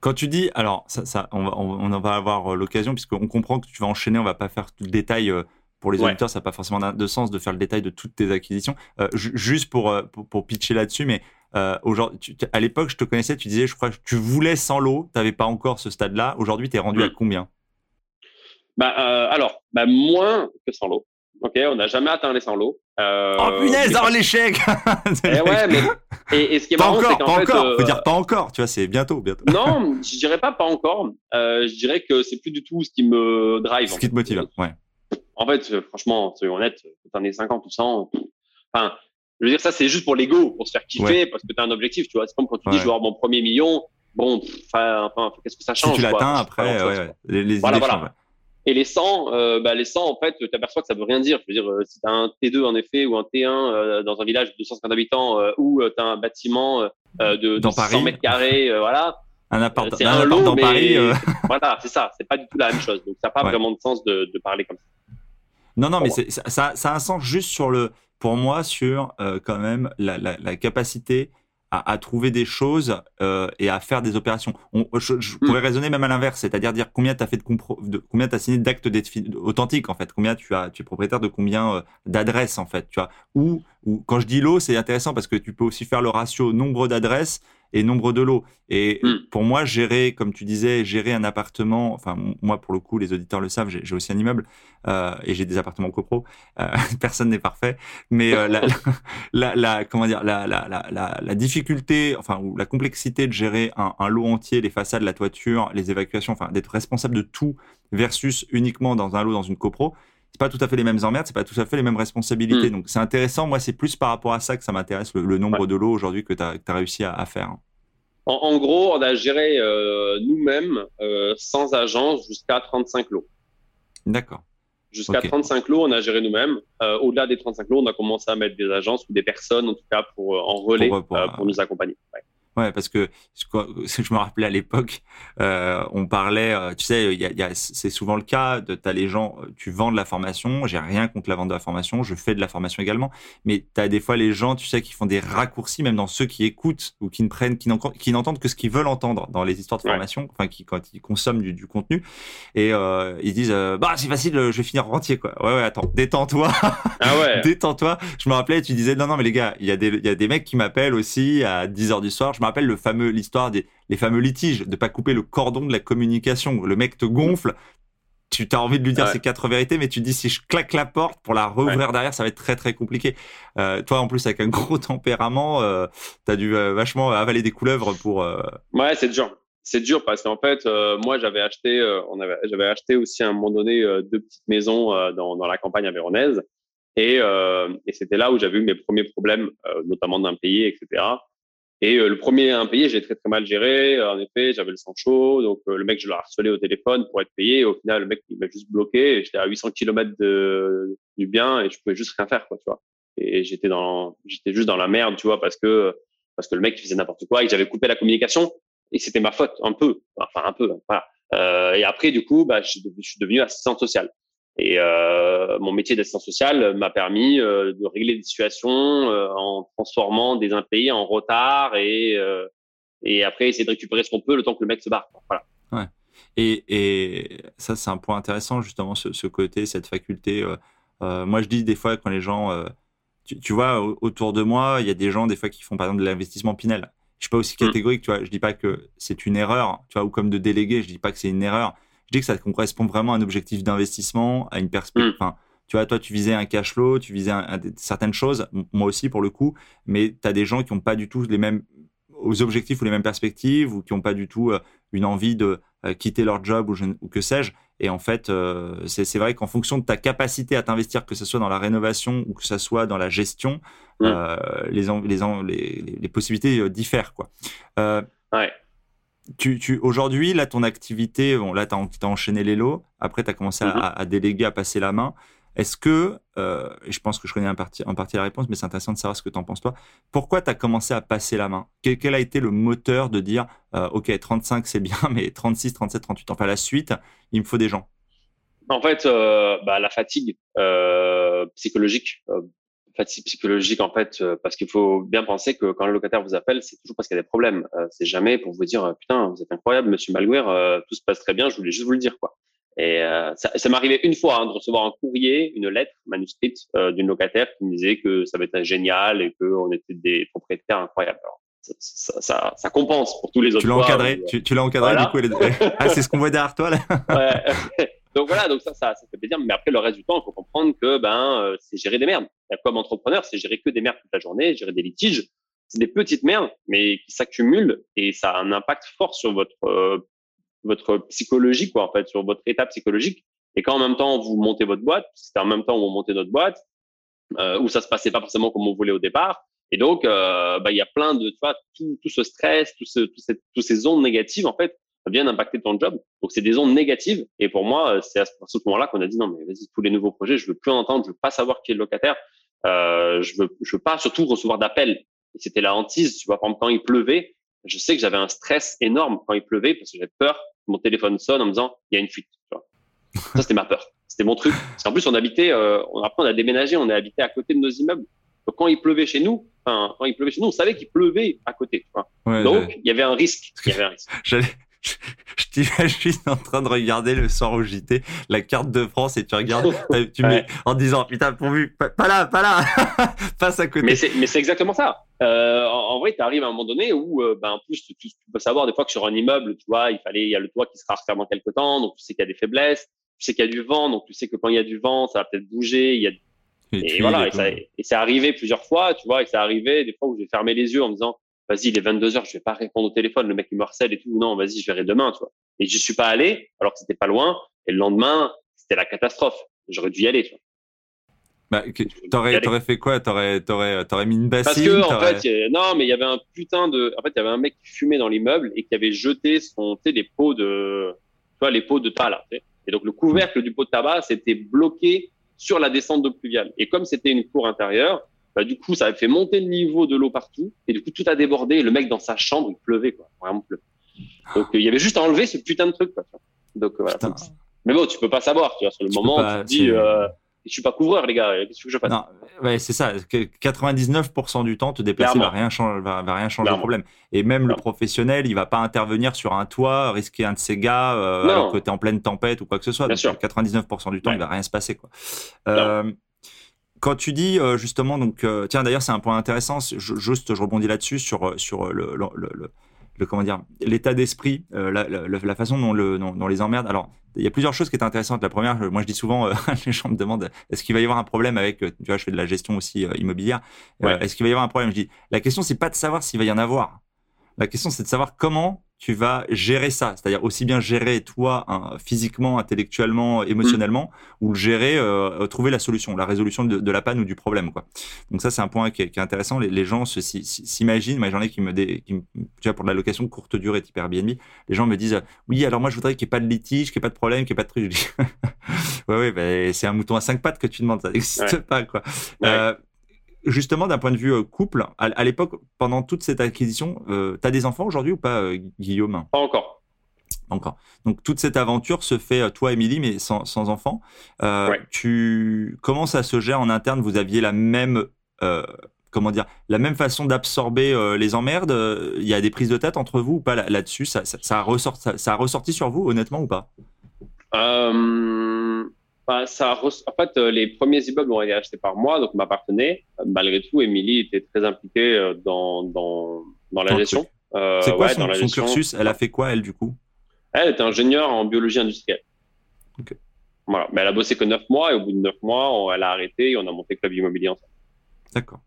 Quand tu dis, alors, ça, ça on, va, on, en va avoir l'occasion, puisqu'on comprend que tu vas enchaîner, on va pas faire tout le détail. pour les auditeurs, ça n'a pas forcément de sens de faire le détail de toutes tes acquisitions. juste pour, pour, pour pitcher là-dessus, mais euh, aujourd'hui, à l'époque, je te connaissais, tu disais, je crois que tu voulais sans l'eau, tu n'avais pas encore ce stade-là. Aujourd'hui, tu es rendu à mm. combien? Bah, euh, Alors, bah, moins que sans l'eau. Ok, on n'a jamais atteint les 100 lots. Euh, oh punaise, dans l'échec (laughs) et eh ouais, mais et, ce qui est marrant, c'est qu'en fait, encore, euh, faut dire pas encore. Tu vois, c'est bientôt, bientôt. non, je dirais pas pas encore. Euh, je dirais que c'est plus du tout ce qui me drive. Ce qui te motive, ouais. En fait, franchement, soyons honnêtes, quand on est 50 ou 100, enfin, je veux dire, ça, c'est juste pour l'ego, pour se faire kiffer, parce que tu as un objectif, tu vois. C'est comme quand tu dis, je veux avoir mon premier million. Bon, enfin, qu'est-ce que ça change Si tu l'atteins après, ouais, les, les voilà, idées voilà. Et les 100, euh, bah, les 100, en fait, tu aperçois que ça veut rien dire. Je veux dire, euh, si tu as un T2, en effet, ou un T1 euh, dans un village de 250 habitants, ou tu as un bâtiment de, de 100 mètres carrés, voilà. Un appart, un un lot, dans Paris. (laughs) voilà, c'est ça. C'est pas du tout la même chose. Donc, ça n'a pas vraiment de sens de, de, parler comme ça. Non, non, mais ça, ça, a un sens juste sur le, pour moi sur quand même la, la, la capacité à, à, trouver des choses euh, et à faire des opérations. On, je, je pourrais hmm. raisonner même à l'inverse, c'est-à-dire dire combien tu as fait de, de combien as signé d'actes authentiques en fait, combien tu as tu es propriétaire de combien euh, d'adresses en fait, tu vois. Ou, ou quand je dis l'eau, c'est intéressant parce que tu peux aussi faire le ratio nombre d'adresses et nombre de lots. Et hmm. pour moi, gérer, comme tu disais, gérer un appartement, enfin moi pour le coup, les auditeurs le savent, j'ai aussi un immeuble euh, et j'ai des appartements copro. Euh, (laughs) personne n'est parfait, mais euh, la, (laughs) la, la, comment dire, la, la, la, la, difficulté, enfin ou la complexité de gérer un, un, lot entier, les façades, la toiture, les évacuations, enfin d'être responsable de tout versus uniquement dans un lot dans une copro c'est pas tout à fait les mêmes emmerdes, c'est pas tout à fait les mêmes responsabilités. Hmm. Donc c'est intéressant. Moi, c'est plus par rapport à ça que ça m'intéresse, le, nombre de lots aujourd'hui que tu as, as, réussi à, faire. En, en, gros, on a géré euh, nous-mêmes euh, sans agence jusqu'à 35 lots. D'accord. Jusqu'à 35 lots, on a géré nous-mêmes. Euh, Au-delà des 35 lots, on a commencé à mettre des agences ou des personnes, en tout cas, pour en relais pour, pour, pour nous accompagner. Ouais. Ouais, parce que ce que (laughs) je me rappelais à l'époque, euh, on parlait, euh, tu sais, y a, y a, c'est souvent le cas, de, t'as les gens, euh, tu vends de la formation, j'ai rien contre la vente de la formation, je fais de la formation également, mais tu as des fois les gens, tu sais, qui font des raccourcis, même dans ceux qui écoutent ou qui ne prennent, qui n'entendent que ce qu'ils veulent entendre dans les histoires de formation, enfin, qui, quand ils consomment du, du contenu, et euh, ils disent, euh, bah, c'est facile, je vais finir rentier, quoi. Ouais, ouais, attends, détends-toi. Ah ouais. (laughs) détends-toi. Je me rappelais, tu disais, non, non, mais les gars, il y a des, il y a des mecs qui m'appellent aussi à 10 heures du soir, je me rappelle le fameux l'histoire des les fameux litiges, de pas couper le cordon de la communication. Le mec te gonfle, tu as envie de lui dire ces quatre vérités, mais tu dis si je claque la porte pour la rouvrir derrière, ça va être très très compliqué. Euh, toi en plus avec un gros (laughs) tempérament, euh, tu as dû euh, vachement avaler des couleuvres pour. Euh, ouais, c'est dur. C'est dur parce qu'en fait, moi j'avais acheté, on avait, j'avais acheté aussi à un moment donné deux petites maisons dans, dans la campagne avéronaise. Et, et c'était là où j'avais eu mes premiers problèmes, notamment d'impayés, etc. Et euh, le premier impayé, j'ai très très mal géré. En effet, j'avais le sang chaud, donc euh, le mec, je l'ai harcelé au téléphone pour être payé. Au final, le mec, il m'a juste bloqué. J'étais à 800 km de, du bien et je pouvais juste rien faire, quoi, tu vois. Et j'étais dans, j'étais juste dans la merde, tu vois, parce que parce que le mec faisait n'importe quoi et j'avais coupé la communication et c'était ma faute un peu, enfin un peu, voilà. Euh, et après, du coup, bah, je, suis devenu assistant social. Et euh, mon métier d'assistant social m'a permis euh, de régler des situations euh, en transformant des impayés en retard et, et après essayer de récupérer ce qu'on peut le temps que le mec se barre. Voilà. Ouais. Et, et ça, c'est un point intéressant, justement, ce, ce côté, cette faculté. Moi, je dis des fois, quand les gens. Tu, tu, vois, autour de moi, il y a des gens, des fois, qui font, par exemple, de l'investissement Pinel. Je suis pas aussi mmh. catégorique, tu vois. Je dis pas que c'est une erreur, tu vois, ou comme de déléguer, je dis pas que c'est une erreur je dis que ça correspond vraiment à un objectif d'investissement, à une perspective. Mm. Tu vois, toi, tu visais un cash flow, tu visais certaines choses, moi aussi pour le coup, mais tu as des gens qui n'ont pas du tout les mêmes aux objectifs ou les mêmes perspectives ou qui n'ont pas du tout euh, une envie de euh, quitter leur job ou, je, ou que sais-je. Et en fait, euh, c'est vrai qu'en fonction de ta capacité à t'investir, que ce soit dans la rénovation ou que ce soit dans la gestion, mm. les, les, les, les, possibilités diffèrent. Quoi. ouais tu, tu, aujourd'hui, là, ton activité, bon, là, tu as, enchaîné les lots, après, tu as commencé à, mm-hmm. à, déléguer, à passer la main. Est-ce que, euh, et je pense que je connais en partie, en partie la réponse, mais c'est intéressant de savoir ce que tu en penses toi, pourquoi tu as commencé à passer la main? Quel, quel, a été le moteur de dire, euh, OK, 35 c'est bien, (laughs) mais 36, 37, 38, enfin la suite, il me faut des gens. En fait, euh, bah, la fatigue euh, psychologique, euh, fatigue psychologique en fait parce qu'il faut bien penser que quand le locataire vous appelle, c'est toujours parce qu'il y a des problèmes. c'est jamais pour vous dire putain vous êtes incroyable Monsieur Malguer, tout se passe très bien. Je voulais juste vous le dire quoi. Et ça, ça m'est arrivé une fois hein, de recevoir un courrier, une lettre manuscrite d'une locataire qui me disait que ça va être génial et qu'on était des propriétaires incroyables. Alors, ça, ça, ça, compense pour tous les autres. Tu l'as encadré, tu, tu l'as encadré du coup. (laughs) ah, c'est ce qu'on voit derrière toi là. ouais. Donc voilà, donc ça, ça, ça fait plaisir. Mais après, le reste du temps, il faut comprendre que ben, euh, c'est gérer des merdes. Comme entrepreneur, c'est gérer que des merdes toute la journée, gérer des litiges. C'est des petites merdes, mais qui s'accumulent et ça a un impact fort sur votre euh, votre psychologie, quoi, en fait, sur votre état psychologique. Et quand en même temps vous montez votre boîte, c'était en même temps où on montait notre boîte, euh, où ça se passait pas forcément comme on voulait au départ. Et donc, bah, il y a plein de, tu tout, ce stress, tout toutes ces ondes négatives, en fait, viennent impacter ton job. Donc, c'est des ondes négatives. Et pour moi, c'est à ce moment-là qu'on a dit non, mais vas-y, tous les nouveaux projets, je veux plus en entendre, je veux pas savoir qui est le locataire. Euh, je veux, je veux pas surtout recevoir d'appels. Et c'était la hantise. Tu vois, par exemple, quand il pleuvait, je sais que j'avais un stress énorme quand il pleuvait parce que j'avais peur que mon téléphone sonne en me disant il y a une fuite. Tu vois. (laughs) Ça, c'était ma peur. C'était mon truc. Parce qu'en plus, on habitait, euh, après, on a déménagé, on est habité à côté de nos immeubles. Donc, quand il pleuvait chez nous, enfin, quand il pleuvait chez nous, on savait qu'il pleuvait à côté. Ouais, Donc, il y avait un risque. Il y avait un risque. Je t'imagine (laughs) en train de regarder le soir au JT la carte de France et tu regardes, (laughs) tu mets en disant putain pourvu, pas, pas là, pas là, (laughs) passe à côté. Mais c'est exactement ça. Euh, en, vrai, tu arrives à un moment donné où, euh, ben, en plus, tu, tu, peux savoir des fois que sur un immeuble, tu vois, il fallait, il y a le toit qui sera refaire dans quelques temps, donc tu sais qu'il y a des faiblesses, tu sais qu'il y a du vent, donc tu sais que quand il y a du vent, ça va peut-être bouger, il y a et, voilà, et, et c'est arrivé plusieurs fois, tu vois, et c'est arrivé des fois où j'ai fermé les yeux en me disant, vas-y, il est 22 heures, je vais pas répondre au téléphone, le mec il me harcèle et tout. Non, vas-y, je verrai demain, tu vois. Et je suis pas allé, alors que c'était pas loin. Et le lendemain, c'était la catastrophe. J'aurais dû y aller, tu vois. Bah, t'aurais, t'aurais fait quoi? T'aurais, t'aurais, t'aurais mis une bassine Parce que en fait, non, mais il y avait un putain de, en fait, il y avait un mec qui fumait dans l'immeuble et qui avait jeté son, tu sais, les pots de, tu vois, les pots de tabac là. Et donc le couvercle du pot de tabac s'était bloqué sur la descente d'eau pluviale. Et comme c'était une cour intérieure, bah, du coup, ça a fait monter le niveau de l'eau partout. Et du coup, tout a débordé. Et le mec, dans sa chambre, il pleuvait, quoi. Vraiment pleuvait. Donc, il y avait juste à enlever ce putain de truc, quoi. Donc, voilà. Mais bon, tu peux pas savoir, tu vois. Sur le moment, tu te dis, euh, je suis pas couvreur, les gars. Qu'est-ce que je fasse? Non, ouais, c'est ça. 99% du temps, te déplacer va rien changer, va, rien changer le problème. Et même le professionnel, il va pas intervenir sur un toit, risquer un de ses gars, euh, alors que t'es en pleine tempête ou quoi que ce soit. Bien sûr. 99% du temps, il va rien se passer, quoi. Euh, quand tu dis euh, justement, donc, euh, tiens, d'ailleurs, c'est un point intéressant. Je, juste, je rebondis là-dessus sur euh, sur le, le, le, le comment dire, l'état d'esprit, la, la, façon dont, le, dont, les emmerdes. Alors, il y a plusieurs choses qui étaient intéressantes. La première, moi, je dis souvent, (laughs) les gens me demandent, est-ce qu'il va y avoir un problème avec, tu vois, je fais de la gestion aussi immobilière. est-ce qu'il va y avoir un problème? Je dis, la question, c'est pas de savoir s'il va y en avoir. La question, c'est de savoir comment tu vas gérer ça, c'est-à-dire aussi bien gérer toi hein, physiquement, intellectuellement, émotionnellement, ou le gérer, euh, euh, trouver la solution, la résolution de, la panne ou du problème, quoi. Donc ça, c'est un point qui est, intéressant. Les, gens s'imaginent, moi j'en ai qui me, dé, qui tu vois, pour de la location courte durée type Airbnb, les gens me disent, oui, alors moi je voudrais qu'il n'y ait pas de litige, qu'il n'y ait pas de problème, qu'il n'y ait pas de truc. (laughs) ouais, ouais, bah, c'est un mouton à cinq pattes que tu demandes, ça n'existe pas, quoi. Euh, justement, d'un point de vue euh, couple, à, l'époque, pendant toute cette acquisition, euh, tu as des enfants aujourd'hui ou pas, euh, Guillaume? Pas encore. Encore. Donc toute cette aventure se fait toi, Émilie, mais sans, sans enfants. Tu comment ça se gère en interne? Vous aviez la même comment dire la même façon d'absorber les emmerdes? Il y a des prises de tête entre vous ou pas là-dessus? Ça, ça, a ressorti, ça, a ressorti sur vous, honnêtement ou pas? Bah, ça, en fait, euh, les premiers immeubles ont été achetés par moi, donc m'appartenaient. Malgré tout, Émilie était très impliquée euh, dans, dans, dans la gestion. Euh, c'est quoi son, son cursus? Elle a fait quoi, elle, du coup? Elle était ingénieure en biologie industrielle. Ok. Voilà. Mais elle a bossé que neuf mois et au bout de neuf mois, elle a arrêté et on a monté Club Immobilier ensemble. D'accord.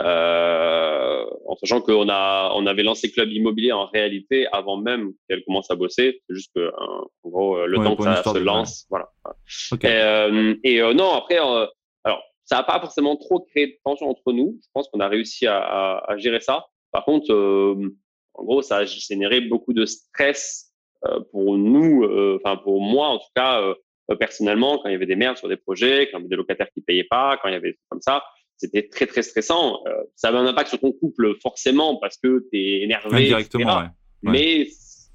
Euh, en sachant qu'on a, on avait lancé Club Immobilier en réalité avant même qu'elle commence à bosser. C'est juste que, en gros, euh, le temps que ça se lance, voilà. Et, euh, et euh, non, après, alors, ça n'a pas forcément trop créé de tension entre nous. Je pense qu'on a réussi à, à, à, gérer ça. Par contre, en gros, ça a généré beaucoup de stress pour nous, enfin pour moi en tout cas, personnellement, quand il y avait des merdes sur des projets, quand il y avait des locataires qui payaient pas, quand il y avait des trucs comme ça c'était très très stressant. Euh, ça avait un impact sur ton couple forcément parce que tu es énervé, directement, ouais. mais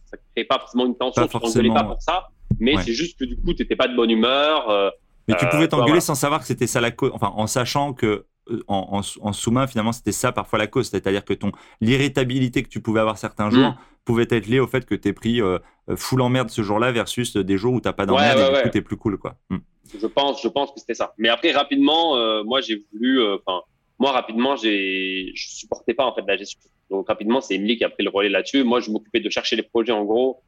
ça crée pas forcément une tension, pas tu t'engueulais pas pour ça, mais c'est juste que du coup tu n'étais pas de bonne humeur, euh, Mais tu pouvais t'engueuler sans savoir que c'était ça la cause, enfin en sachant que en, en, sous-main, finalement, c'était ça parfois la cause. C'est-à-dire que ton l'irritabilité que tu pouvais avoir certains jours mm. pouvait être liée au fait que tu es pris euh, full en merde ce jour-là versus des jours où tu pas d'emmerde et du coup, tu es plus cool. Quoi. Mm. Je, pense, je pense que c'était ça. Mais après, rapidement, euh, moi, j'ai voulu. Euh, enfin, moi, rapidement, j'ai, je supportais pas en fait la gestion. Donc, rapidement, c'est Emily qui a pris le relais là-dessus. Moi, je m'occupais de chercher les projets en gros.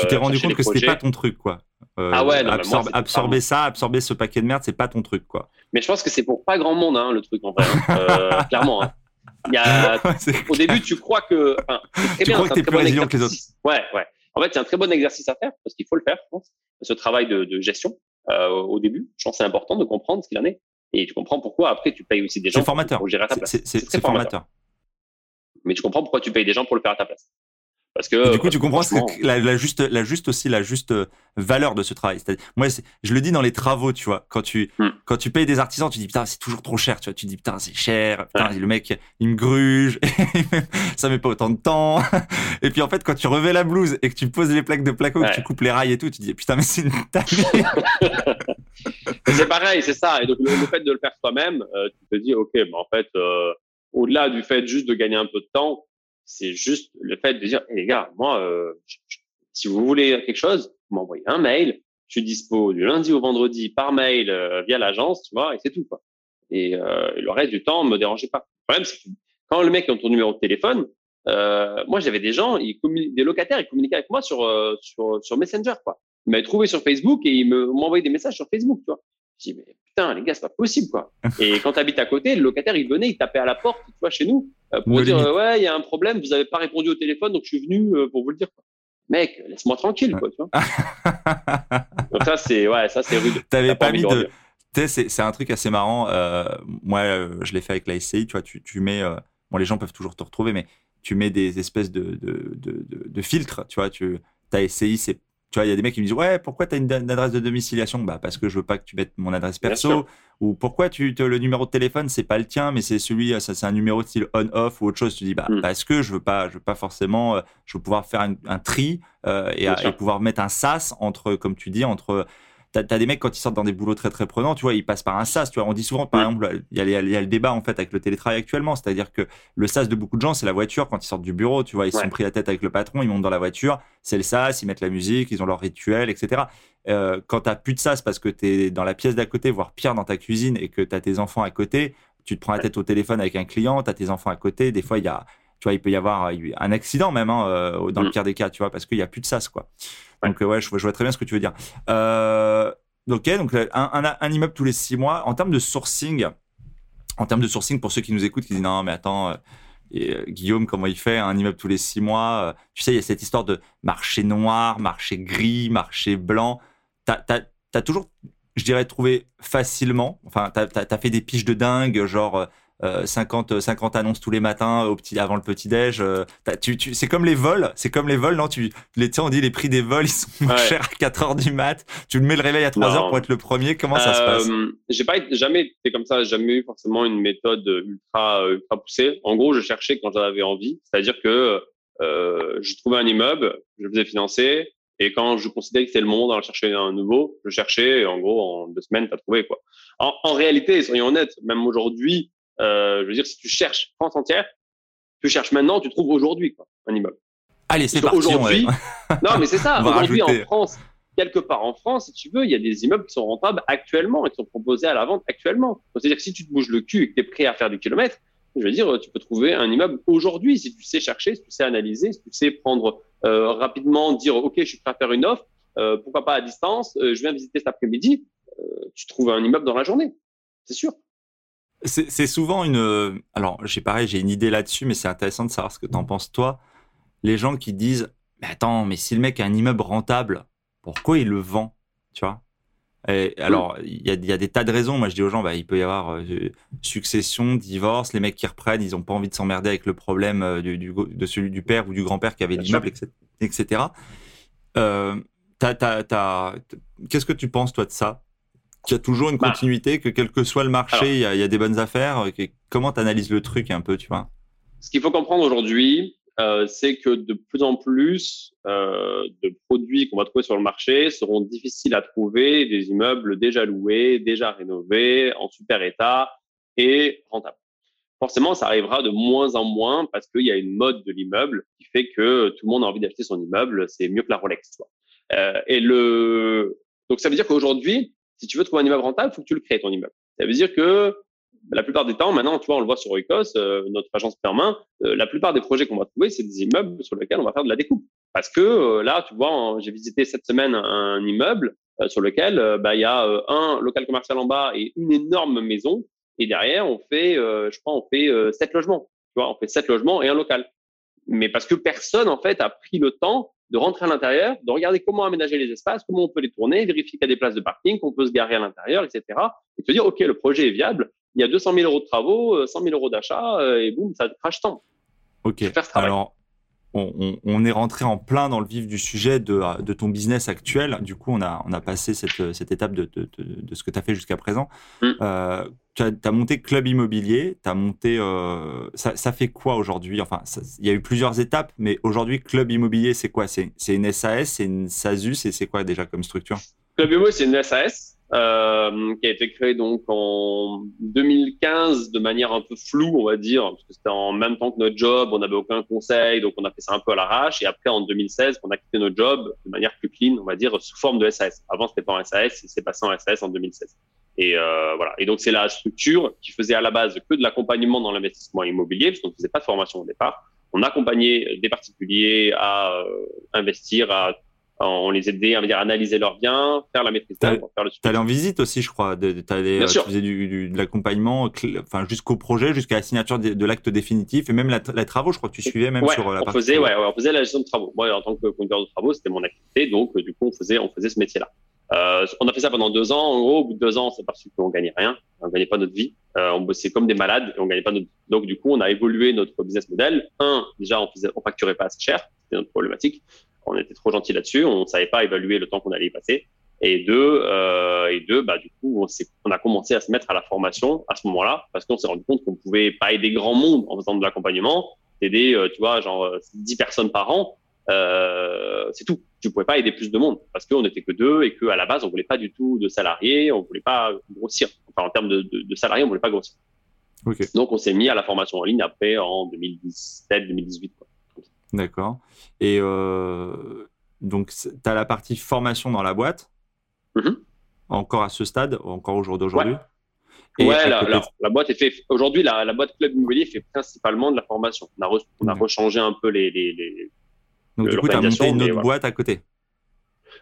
tu t'es rendu compte que c'était pas ton truc, quoi. Euh, ah ouais, absorber ça, absorber ce paquet de merde, c'est pas ton truc, quoi. Mais je pense que c'est pour pas grand monde, hein, le truc, en vrai. Hein. (laughs) Euh, clairement. Hein. Il y a... (laughs) Au début, tu crois que. Enfin, tu crois que t'es plus résilient que les autres. Ouais, ouais. En fait, c'est un très bon exercice à faire parce qu'il faut le faire, je pense. Ce travail de, de gestion euh, au début, je pense que c'est important de comprendre ce qu'il en est. Et tu comprends pourquoi après tu payes aussi des gens formateur. pour gérer à ta place. C'est formateur. Mais tu comprends pourquoi tu payes des gens pour le faire à ta place. Parce que du coup, tu comprends la, la, juste, la juste aussi la juste euh, valeur de ce travail. Moi, je le dis dans les travaux, tu vois, quand tu hmm. quand tu payes des artisans, tu dis putain c'est toujours trop cher, tu vois, tu dis putain c'est cher, putain le mec il me gruge, (laughs) ça met pas autant de temps. (laughs) et puis en fait, quand tu revais la blouse et que tu poses les plaques de placo, que tu coupes les rails et tout, tu dis putain mais c'est une (laughs) c'est pareil, c'est ça. Et donc le, fait de le faire toi-même, euh, tu te dis ok, mais en fait, euh, au-delà du fait juste de gagner un peu de temps c'est juste le fait de dire, les gars, moi, euh, si vous voulez quelque chose, vous m'envoyez un mail. Je suis dispo du lundi au vendredi par mail euh, via l'agence, tu vois, et c'est tout. Quoi. Et euh, le reste du temps, me dérangeait pas. Le problème, c'est que quand le mec a ton numéro de téléphone, moi, j'avais des gens, ils des locataires, ils communiquaient avec moi sur sur sur Messenger, quoi. Ils m'avaient trouvé sur Facebook et ils m'envoyaient des messages sur Facebook, tu vois. Je dis, mais putain, les gars, c'est pas possible, quoi. (laughs) et quand tu habites à côté, le locataire, il venait, il tapait à la porte, tu vois, chez nous, euh, pour dire, ouais, il y a un problème, vous avez pas répondu au téléphone, donc je suis venu euh, pour vous le dire, quoi. Mec, laisse-moi tranquille, quoi, tu vois. (laughs) donc ça, c'est, ouais, ça, c'est rude. T'avais pas, mis de. Sais, c'est un truc assez marrant. Euh, moi, je l'ai fait avec la SCI, tu vois, tu, tu mets. bon, les gens peuvent toujours te retrouver, mais tu mets des espèces de, de, de, de filtres, tu vois. Tu, ta SCI, c'est tu vois, il y a des mecs qui me disent ouais, pourquoi tu as une, adresse de domiciliation? Bah parce que je veux pas que tu mettes mon adresse perso. Ou pourquoi tu te, le numéro de téléphone c'est pas le tien, mais c'est celui, ça c'est un numéro de style on/off ou autre chose. Tu dis bah hmm. parce que je veux pas, je veux pas forcément, euh, je veux pouvoir faire un, tri euh, et, et, pouvoir mettre un sas entre, comme tu dis, entre t'as as des mecs quand ils sortent dans des boulots très très prenants, tu vois, ils passent par un sas. Tu vois, on dit souvent, par exemple, il y, a, le débat en fait avec le télétravail actuellement, c'est-à-dire que le sas de beaucoup de gens, c'est la voiture quand ils sortent du bureau. Tu vois, ils sont pris la tête avec le patron, ils montent dans la voiture, c'est le sas, ils mettent la musique, ils ont leur rituel, etc. Euh, quand t'as plus de sas parce que t'es dans la pièce d'à côté, voire pire dans ta cuisine, et que t'as tes enfants à côté, tu te prends la tête au téléphone avec un client, t'as tes enfants à côté, des fois il y a tu vois, il peut y avoir un accident même hein, euh, dans le mm. pire des cas, tu vois, parce qu'il y a plus de sas quoi. Donc ouais, je, je, vois très bien ce que tu veux dire. Euh, Ok, donc euh, un, un, immeuble tous les six mois. En termes de sourcing, en termes de sourcing, pour ceux qui nous écoutent, qui disent non, mais attends, euh, euh, Guillaume, comment il fait un immeuble tous les six mois Tu sais, il y a cette histoire de marché noir, marché gris, marché blanc. T'as as, toujours, je dirais, trouvé facilement. Enfin, t'as as, fait des piches de dingue, genre 50, 50 euh, annonces tous les matins au petit, avant le petit déj. Euh, tu, tu, c'est comme les vols, c'est comme les vols, non Tu, les, on dit les prix des vols, ils sont moins chers à 4 heures du mat. Tu le mets le réveil à 3 heures pour être le premier. Comment ça se passe? Euh, J'ai pas jamais été comme ça. Jamais eu forcément une méthode ultra ultra poussée. En gros, je cherchais quand j'en avais envie. C'est-à-dire que euh, je trouvais un immeuble, je le faisais financer. Et quand je considérais que c'était le moment d'en chercher un nouveau, je cherchais, et en gros, en deux semaines, tu as trouvé, quoi. En, en réalité, soyons honnêtes, même aujourd'hui, euh, je veux dire, si tu cherches France entière, tu cherches maintenant, tu trouves aujourd'hui quoi, un immeuble. Allez, c'est parti. Aujourd'hui, (laughs) non, mais c'est ça. (laughs) Aujourd'hui, en France, quelque part en France, si tu veux, il y a des immeubles qui sont rentables actuellement et qui sont proposés à la vente actuellement. C'est-à-dire que si tu te bouges le cul et que tu es prêt à faire du kilomètre, je veux dire, tu peux trouver un immeuble aujourd'hui si tu sais chercher, si tu sais analyser, si tu sais prendre euh, rapidement, dire OK, je suis prêt à faire une offre, euh, pourquoi pas à distance, euh, je viens visiter cet après-midi, euh, tu trouves un immeuble dans la journée, c'est sûr. C'est souvent une. Alors, j'ai pareil, j'ai une idée là-dessus, mais c'est intéressant de savoir ce que tu en penses toi. Les gens qui disent, mais attends, mais si le mec a un immeuble rentable, pourquoi il le vend, tu vois? Et alors, il y a, y a, des tas de raisons. Moi, je dis aux gens, bah, il peut y avoir euh, succession, divorce, les mecs qui reprennent, ils ont pas envie de s'emmerder avec le problème euh, du, du, de celui du père ou du grand-père qui avait l'immeuble, etc. Euh, Qu'est-ce que tu penses, toi, de ça? Qu'il y a toujours une bah. continuité, que quel que soit le marché, il y, a, des bonnes affaires. Comment tu analyses le truc un peu, tu vois? Ce qu'il faut comprendre aujourd'hui, euh, c'est que de plus en plus euh, de produits qu'on va trouver sur le marché seront difficiles à trouver, des immeubles déjà loués, déjà rénovés, en super état et rentables. Forcément, ça arrivera de moins en moins parce qu'il y a une mode de l'immeuble qui fait que tout le monde a envie d'acheter son immeuble. C'est mieux que la Rolex. Tu vois. Euh, et le donc ça veut dire qu'aujourd'hui, si tu veux trouver un immeuble rentable, il faut que tu le crées ton immeuble. Ça veut dire que la plupart des temps, maintenant, tu vois, on le voit sur Oikos, euh, notre agence Permin, euh, la plupart des projets qu'on va trouver, c'est des immeubles sur lesquels on va faire de la découpe. Parce que euh, là, tu vois, j'ai visité cette semaine un, immeuble sur lequel bah, il y a un local commercial en bas et une énorme maison. Et derrière, on fait, je crois, on fait sept logements. Tu vois, on fait sept logements et un local. Mais parce que personne, en fait, a pris le temps de rentrer à l'intérieur, de regarder comment aménager les espaces, comment on peut les tourner, vérifier qu'il y a des places de parking, qu'on peut se garer à l'intérieur, etc. Et te dire, OK, le projet est viable, il y a 200 000 euros de travaux, 100 euh, 000 euros d'achat, euh, et boum, ça crache tant. Ok. Alors, on, est rentré en plein dans le vif du sujet de, ton business actuel. Du coup, on a, on a passé cette, cette étape de, de, ce que tu as fait jusqu'à présent. Mm. Euh, tu as, monté Club Immobilier, tu as monté. ça, ça, fait quoi aujourd'hui? Enfin, il y a eu plusieurs étapes, mais aujourd'hui, Club Immobilier, c'est quoi? C'est une SAS, c'est une SASU, c'est quoi déjà comme structure? Club Immobilier, c'est une SAS euh, qui a été créé donc en 2015 de manière un peu floue, on va dire, parce que c'était en même temps que notre job, on n'avait aucun conseil, donc on a fait ça un peu à l'arrache. Et après, en 2016, on a quitté notre job de manière plus clean, on va dire, sous forme de SAS. Avant, c'était pas en SAS, c'est passé en SAS en 2016. Et euh, voilà. Et donc, c'est la structure qui faisait à la base que de l'accompagnement dans l'investissement immobilier, parce qu'on ne faisait pas de formation au départ. On accompagnait des particuliers à euh, investir, à on les aidait à dire, analyser leurs biens, faire la maîtrise d'œuvre, faire le allé en visite aussi, je crois. De, allé, euh, tu faisais du, de l'accompagnement, enfin jusqu'au projet, jusqu'à la signature de, l'acte définitif et même la, les travaux. Je crois que tu suivais même sur la on Faisait, ouais, on faisait la gestion de travaux. Moi, en tant que conducteur de travaux, c'était mon activité, donc euh, du coup, on faisait, on faisait ce métier-là. Euh, on a fait ça pendant deux ans. En gros, au bout de deux ans, on s'est aperçu qu'on gagnait rien, on gagnait pas notre vie. Euh, on bossait comme des malades et on gagnait pas notre. Vie. Donc du coup, on a évolué notre business model. Un, déjà, on faisait, on facturait pas assez cher, c'était notre problématique on était trop gentil là-dessus, on ne savait pas évaluer le temps qu'on allait y passer. Et deux, euh, et deux, bah du coup, on, on, a commencé à se mettre à la formation à ce moment-là parce qu'on s'est rendu compte qu'on pouvait pas aider grand monde en faisant de l'accompagnement, aider, euh, tu vois, genre 10 personnes par an, euh, c'est tout. Tu pouvais pas aider plus de monde parce qu'on n'était que deux et qu'à la base, on voulait pas du tout de salariés, on voulait pas grossir. Enfin, en termes de, de, de salariés, on voulait pas grossir. Okay. Donc, on s'est mis à la formation en ligne après en 2017, 2018. D'accord. Et euh, donc, tu as la partie formation dans la boîte, mm-hmm. encore à ce stade, encore au jour d'aujourd'hui Ouais, la, boîte est fait. Aujourd'hui, la, boîte Club Immobilier fait principalement de la formation. On a, on a rechangé un peu les. les, donc, du coup, tu as monté une autre boîte à côté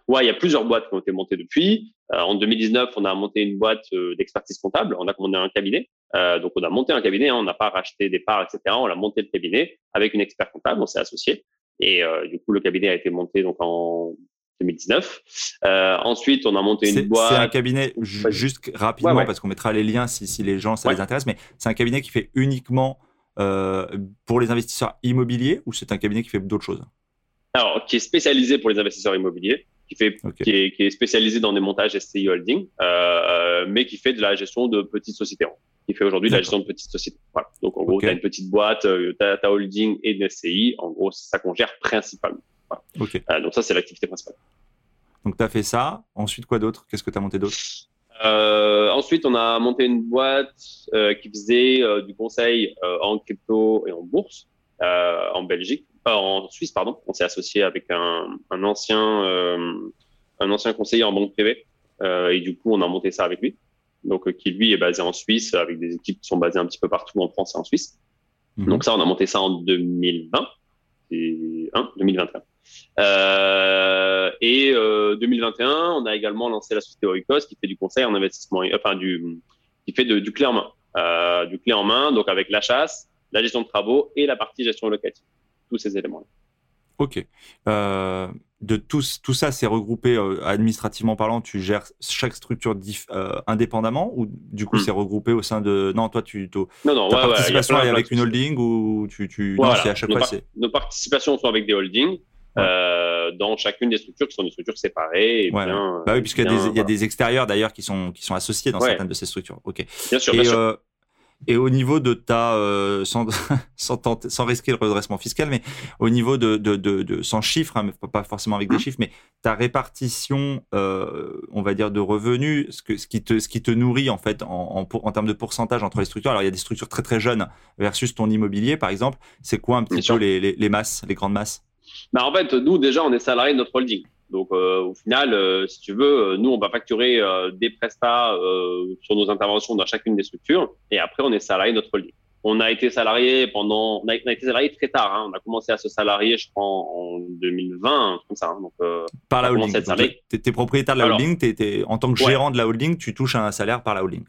Ouais, il y a plusieurs boîtes qui ont été montées depuis. Euh, en 2019, on a monté une boîte euh, d'expertise comptable. On a commandé un cabinet. Euh, donc, on a monté un cabinet. Hein. on n'a pas racheté des parts, etc. On a monté le cabinet avec une expert comptable. On s'est associé. Et du coup, le cabinet a été monté donc en 2019. ensuite, on a monté une boîte. C'est un cabinet, juste rapidement, parce qu'on mettra les liens si, si les gens, ça les intéresse, mais c'est un cabinet qui fait uniquement pour les investisseurs immobiliers ou c'est un cabinet qui fait d'autres choses? Alors, qui est spécialisé pour les investisseurs immobiliers qui, fait, qui, est, qui, est, spécialisé dans des montages STI Holding, euh, euh, mais qui fait de la gestion de petites sociétés, qui fait aujourd'hui de la gestion de petites sociétés. Voilà. Donc, en gros, tu as une petite boîte, euh, tu as, holding et une SCI. En gros, ça qu'on gère principalement. Voilà. donc, ça, c'est l'activité principale. Donc, tu as fait ça. Ensuite, quoi d'autre? Qu'est-ce que tu as monté d'autre? Euh, ensuite, on a monté une boîte euh, qui faisait euh, du conseil en crypto et en bourse en Belgique. Euh, en Suisse, pardon. On s'est associé avec un, un ancien, euh, un ancien conseiller en banque privée. Euh, et du coup, on a monté ça avec lui. Donc, qui lui est basé en Suisse avec des équipes qui sont basées un petit peu partout en France et en Suisse. Mhm. Donc ça, on a monté ça en 2020 et 2021. Euh, et euh, 2021, on a également lancé la société Oikos qui fait du conseil en investissement, enfin du qui fait de, du clé en main, euh, du clé en main, donc avec la chasse, la gestion de travaux et la partie gestion locative tous ces éléments. Ok. Euh, de tout, tout ça, c'est regroupé euh, administrativement parlant. Tu gères chaque structure euh, indépendamment ou du coup hmm. c'est regroupé au sein de. Non, toi tu. Non, non, ta participation est avec une holding ou tu. tu... non, à chaque nos fois Nos participations sont avec des holdings. dans chacune des structures qui sont des structures séparées. bah oui, puisqu'il y, a des extérieurs d'ailleurs qui sont, qui sont associés dans certaines de ces structures. Ok. Bien sûr, bien sûr Et au niveau de ta, euh, sans, (laughs) sans, sans, risquer le redressement fiscal, mais au niveau de, de, de, de sans chiffres, hein, pas forcément avec des mmh. chiffres, mais ta répartition, euh, on va dire, de revenus, ce, que, ce, qui te, ce qui te nourrit en fait en, en, en, termes de pourcentage entre les structures. Alors il y a des structures très très jeunes versus ton immobilier, par exemple. C'est quoi un petit peu les, les, les, masses, les grandes masses? Bah En fait, nous déjà, on est salarié de notre holding. Donc, euh, au final, euh, si tu veux, euh, nous, on va facturer des prestats sur nos interventions dans chacune des structures. Et après, on est salarié de notre holding. On a été salarié pendant, on a, été salarié très tard. Hein. On a commencé à se salarier, je crois, en 2020, comme ça. Hein. Donc, par la holding. Tu es, propriétaire de la holding. en tant que gérant de la holding, tu touches un salaire par la holding.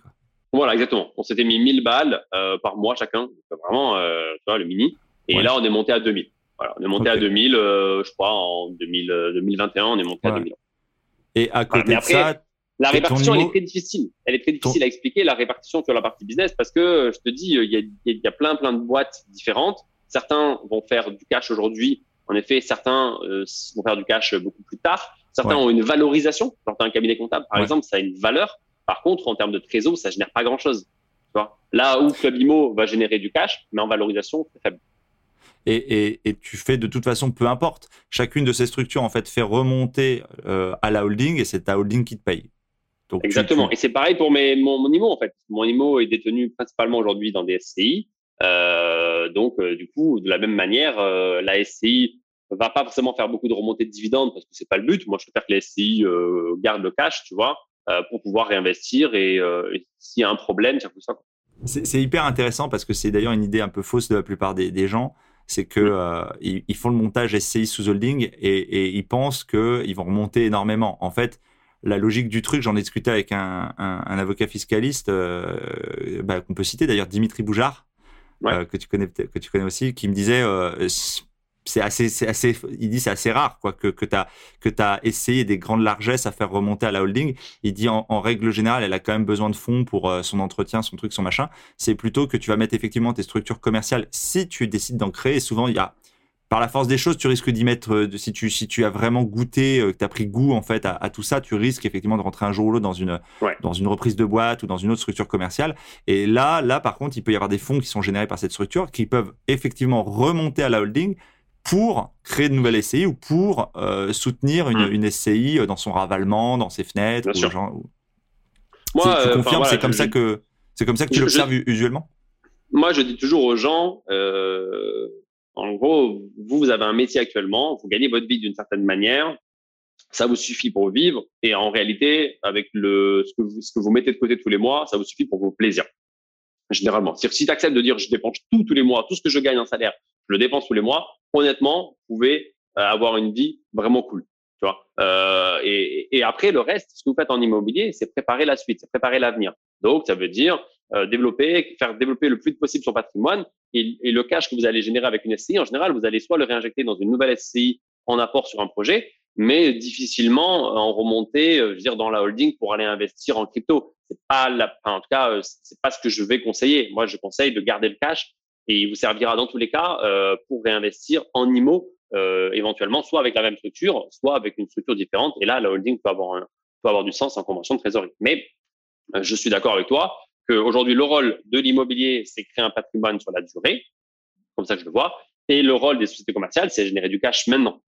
Voilà, exactement. On s'était mis 1000 balles par mois chacun. vraiment, tu vois, le mini. Et là, on est monté à 2000 on est monté à 2000, euh, je crois, en 2000, 2021, euh, on est monté à 2000. Et à côté de ça, la répartition, elle est très difficile. Elle est très difficile à expliquer, la répartition sur la partie business, parce que je te dis, il y a, il y a plein, plein de boîtes différentes. Certains vont faire du cash aujourd'hui. En effet, certains euh, vont faire du cash beaucoup plus tard. Certains ont une valorisation. Quand tu un cabinet comptable, par exemple, ça a une valeur. Par contre, en termes de trésor, ça génère pas grand-chose. Là où Club Imo va générer du cash, mais en valorisation, très faible et, et, tu fais de toute façon, peu importe. Chacune de ces structures, en fait, fait remonter euh, à la holding et c'est ta holding qui te paye. Donc, Exactement. Et c'est pareil pour mes, mon, mon, IMO, en fait. Mon IMO est détenu principalement aujourd'hui dans des SCI. Euh, donc, euh, du coup, de la même manière, la SCI va pas forcément faire beaucoup de remontées de dividendes parce que c'est pas le but. Moi, je préfère que la SCI garde le cash, tu vois, pour pouvoir réinvestir et, et s'il y a un problème, c'est ça. C'est hyper intéressant parce que c'est d'ailleurs une idée un peu fausse de la plupart des, des gens c'est que euh, ils, font le montage SCI sous holding et, et ils pensent qu'ils vont remonter énormément. En fait, la logique du truc, j'en ai discuté avec un, un, un avocat fiscaliste euh, bah, qu'on peut citer d'ailleurs, Dimitri Boujard, euh, que tu connais que tu connais aussi, qui me disait c'est assez, c'est assez, il dit c'est assez rare quoi que que t'as que t'as essayé des grandes largesses à faire remonter à la holding. Il dit en, règle générale, elle a quand même besoin de fonds pour euh, son entretien, son truc, son machin. C'est plutôt que tu vas mettre effectivement tes structures commerciales si tu décides d'en créer. Et souvent il y a par la force des choses, tu risques d'y mettre, euh, si tu si tu as vraiment goûté, euh, que tu as pris goût en fait à, tout ça, tu risques effectivement de rentrer un jour ou l'autre dans une dans une reprise de boîte ou dans une autre structure commerciale. Et là là par contre, il peut y avoir des fonds qui sont générés par cette structure qui peuvent effectivement remonter à la holding pour créer de nouvelles SCI ou pour euh, soutenir une, hmm. une, SCI euh, dans son ravalement, dans ses fenêtres. Bien ou sûr. Moi, tu euh, confirmes, c'est comme ça que c'est comme ça que tu l'observes usuellement? Moi, je dis toujours aux gens, euh, en gros, vous, vous avez un métier actuellement, vous gagnez votre vie d'une certaine manière, ça vous suffit pour vivre, et en réalité, avec le ce que vous, ce que vous mettez de côté tous les mois, ça vous suffit pour vos plaisirs. Généralement, si tu acceptes de dire je dépense tout tous les mois, tout ce que je gagne en salaire, je le dépense tous les mois, honnêtement, vous pouvez euh, avoir une vie vraiment cool. Euh, et, et, après, le reste, ce que vous faites en immobilier, c'est préparer la suite, c'est préparer l'avenir. Donc, ça veut dire euh, développer, faire développer le plus possible son patrimoine et, et, le cash que vous allez générer avec une SCI, en général, vous allez soit le réinjecter dans une nouvelle SCI en apport sur un projet, mais difficilement en remonter, je veux dire, dans la holding pour aller investir en crypto. C'est pas la, en tout cas, c'est pas ce que je vais conseiller. Moi, je conseille de garder le cash et il vous servira dans tous les cas euh, pour réinvestir en IMO euh, éventuellement, soit avec la même structure, soit avec une structure différente. Et là, la holding peut avoir, peut avoir du sens en convention de trésorerie. Mais euh, je suis d'accord avec toi qu'aujourd'hui, le rôle de l'immobilier, c'est créer un patrimoine sur la durée, comme ça que je le vois, et le rôle des sociétés commerciales, c'est générer du cash maintenant.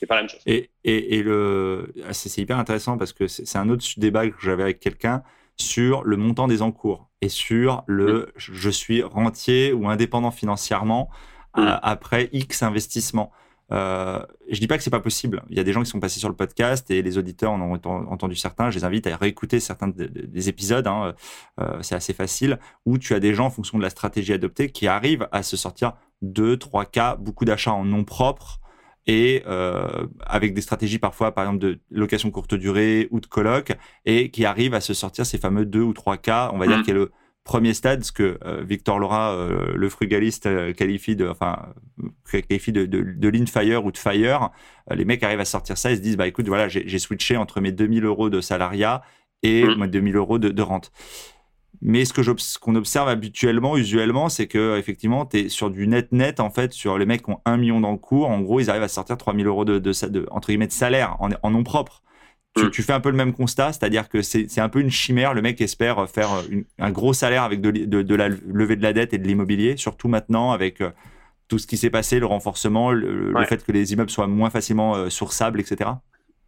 C'est pas la même chose. Et, et, et le, ah, c'est hyper intéressant parce que c'est un autre débat que j'avais avec quelqu'un sur le montant des encours et sur le je suis rentier ou indépendant financièrement après X investissement. Euh, je dis pas que c'est pas possible. Il y a des gens qui sont passés sur le podcast et les auditeurs en ont entendu certains. Je les invite à réécouter certains des épisodes. Hein. Euh, c'est assez facile où tu as des gens en fonction de la stratégie adoptée qui arrivent à se sortir 2, 3 cas, beaucoup d'achats en nom propre et euh, avec des stratégies parfois, par exemple, de location courte durée ou de coloc, et qui arrivent à se sortir ces fameux deux ou trois cas, on va dire, mmh. qui est le premier stade, ce que euh, Victor Laura, euh, le frugaliste, qualifie de, enfin, qualifie de, de, de lean fire ou de fire. les mecs arrivent à sortir ça et se disent, bah écoute, voilà, j'ai switché entre mes 2000 euros de salariat et mmh. mes 2000 euros de, de rente. Mais ce que qu'on observe habituellement, usuellement, c'est que effectivement, tu es sur du net net en fait, sur les mecs qui ont un million dans le cours, en gros, ils arrivent à sortir 3000 euros de, de, de, entre guillemets de salaire en, en nom propre. tu, tu, fais un peu le même constat, c'est-à-dire que c'est un peu une chimère. Le mec espère faire un gros salaire avec de, de, de, la levée de la dette et de l'immobilier, surtout maintenant avec tout ce qui s'est passé, le renforcement, le, fait que les immeubles soient moins facilement sourçables, etc.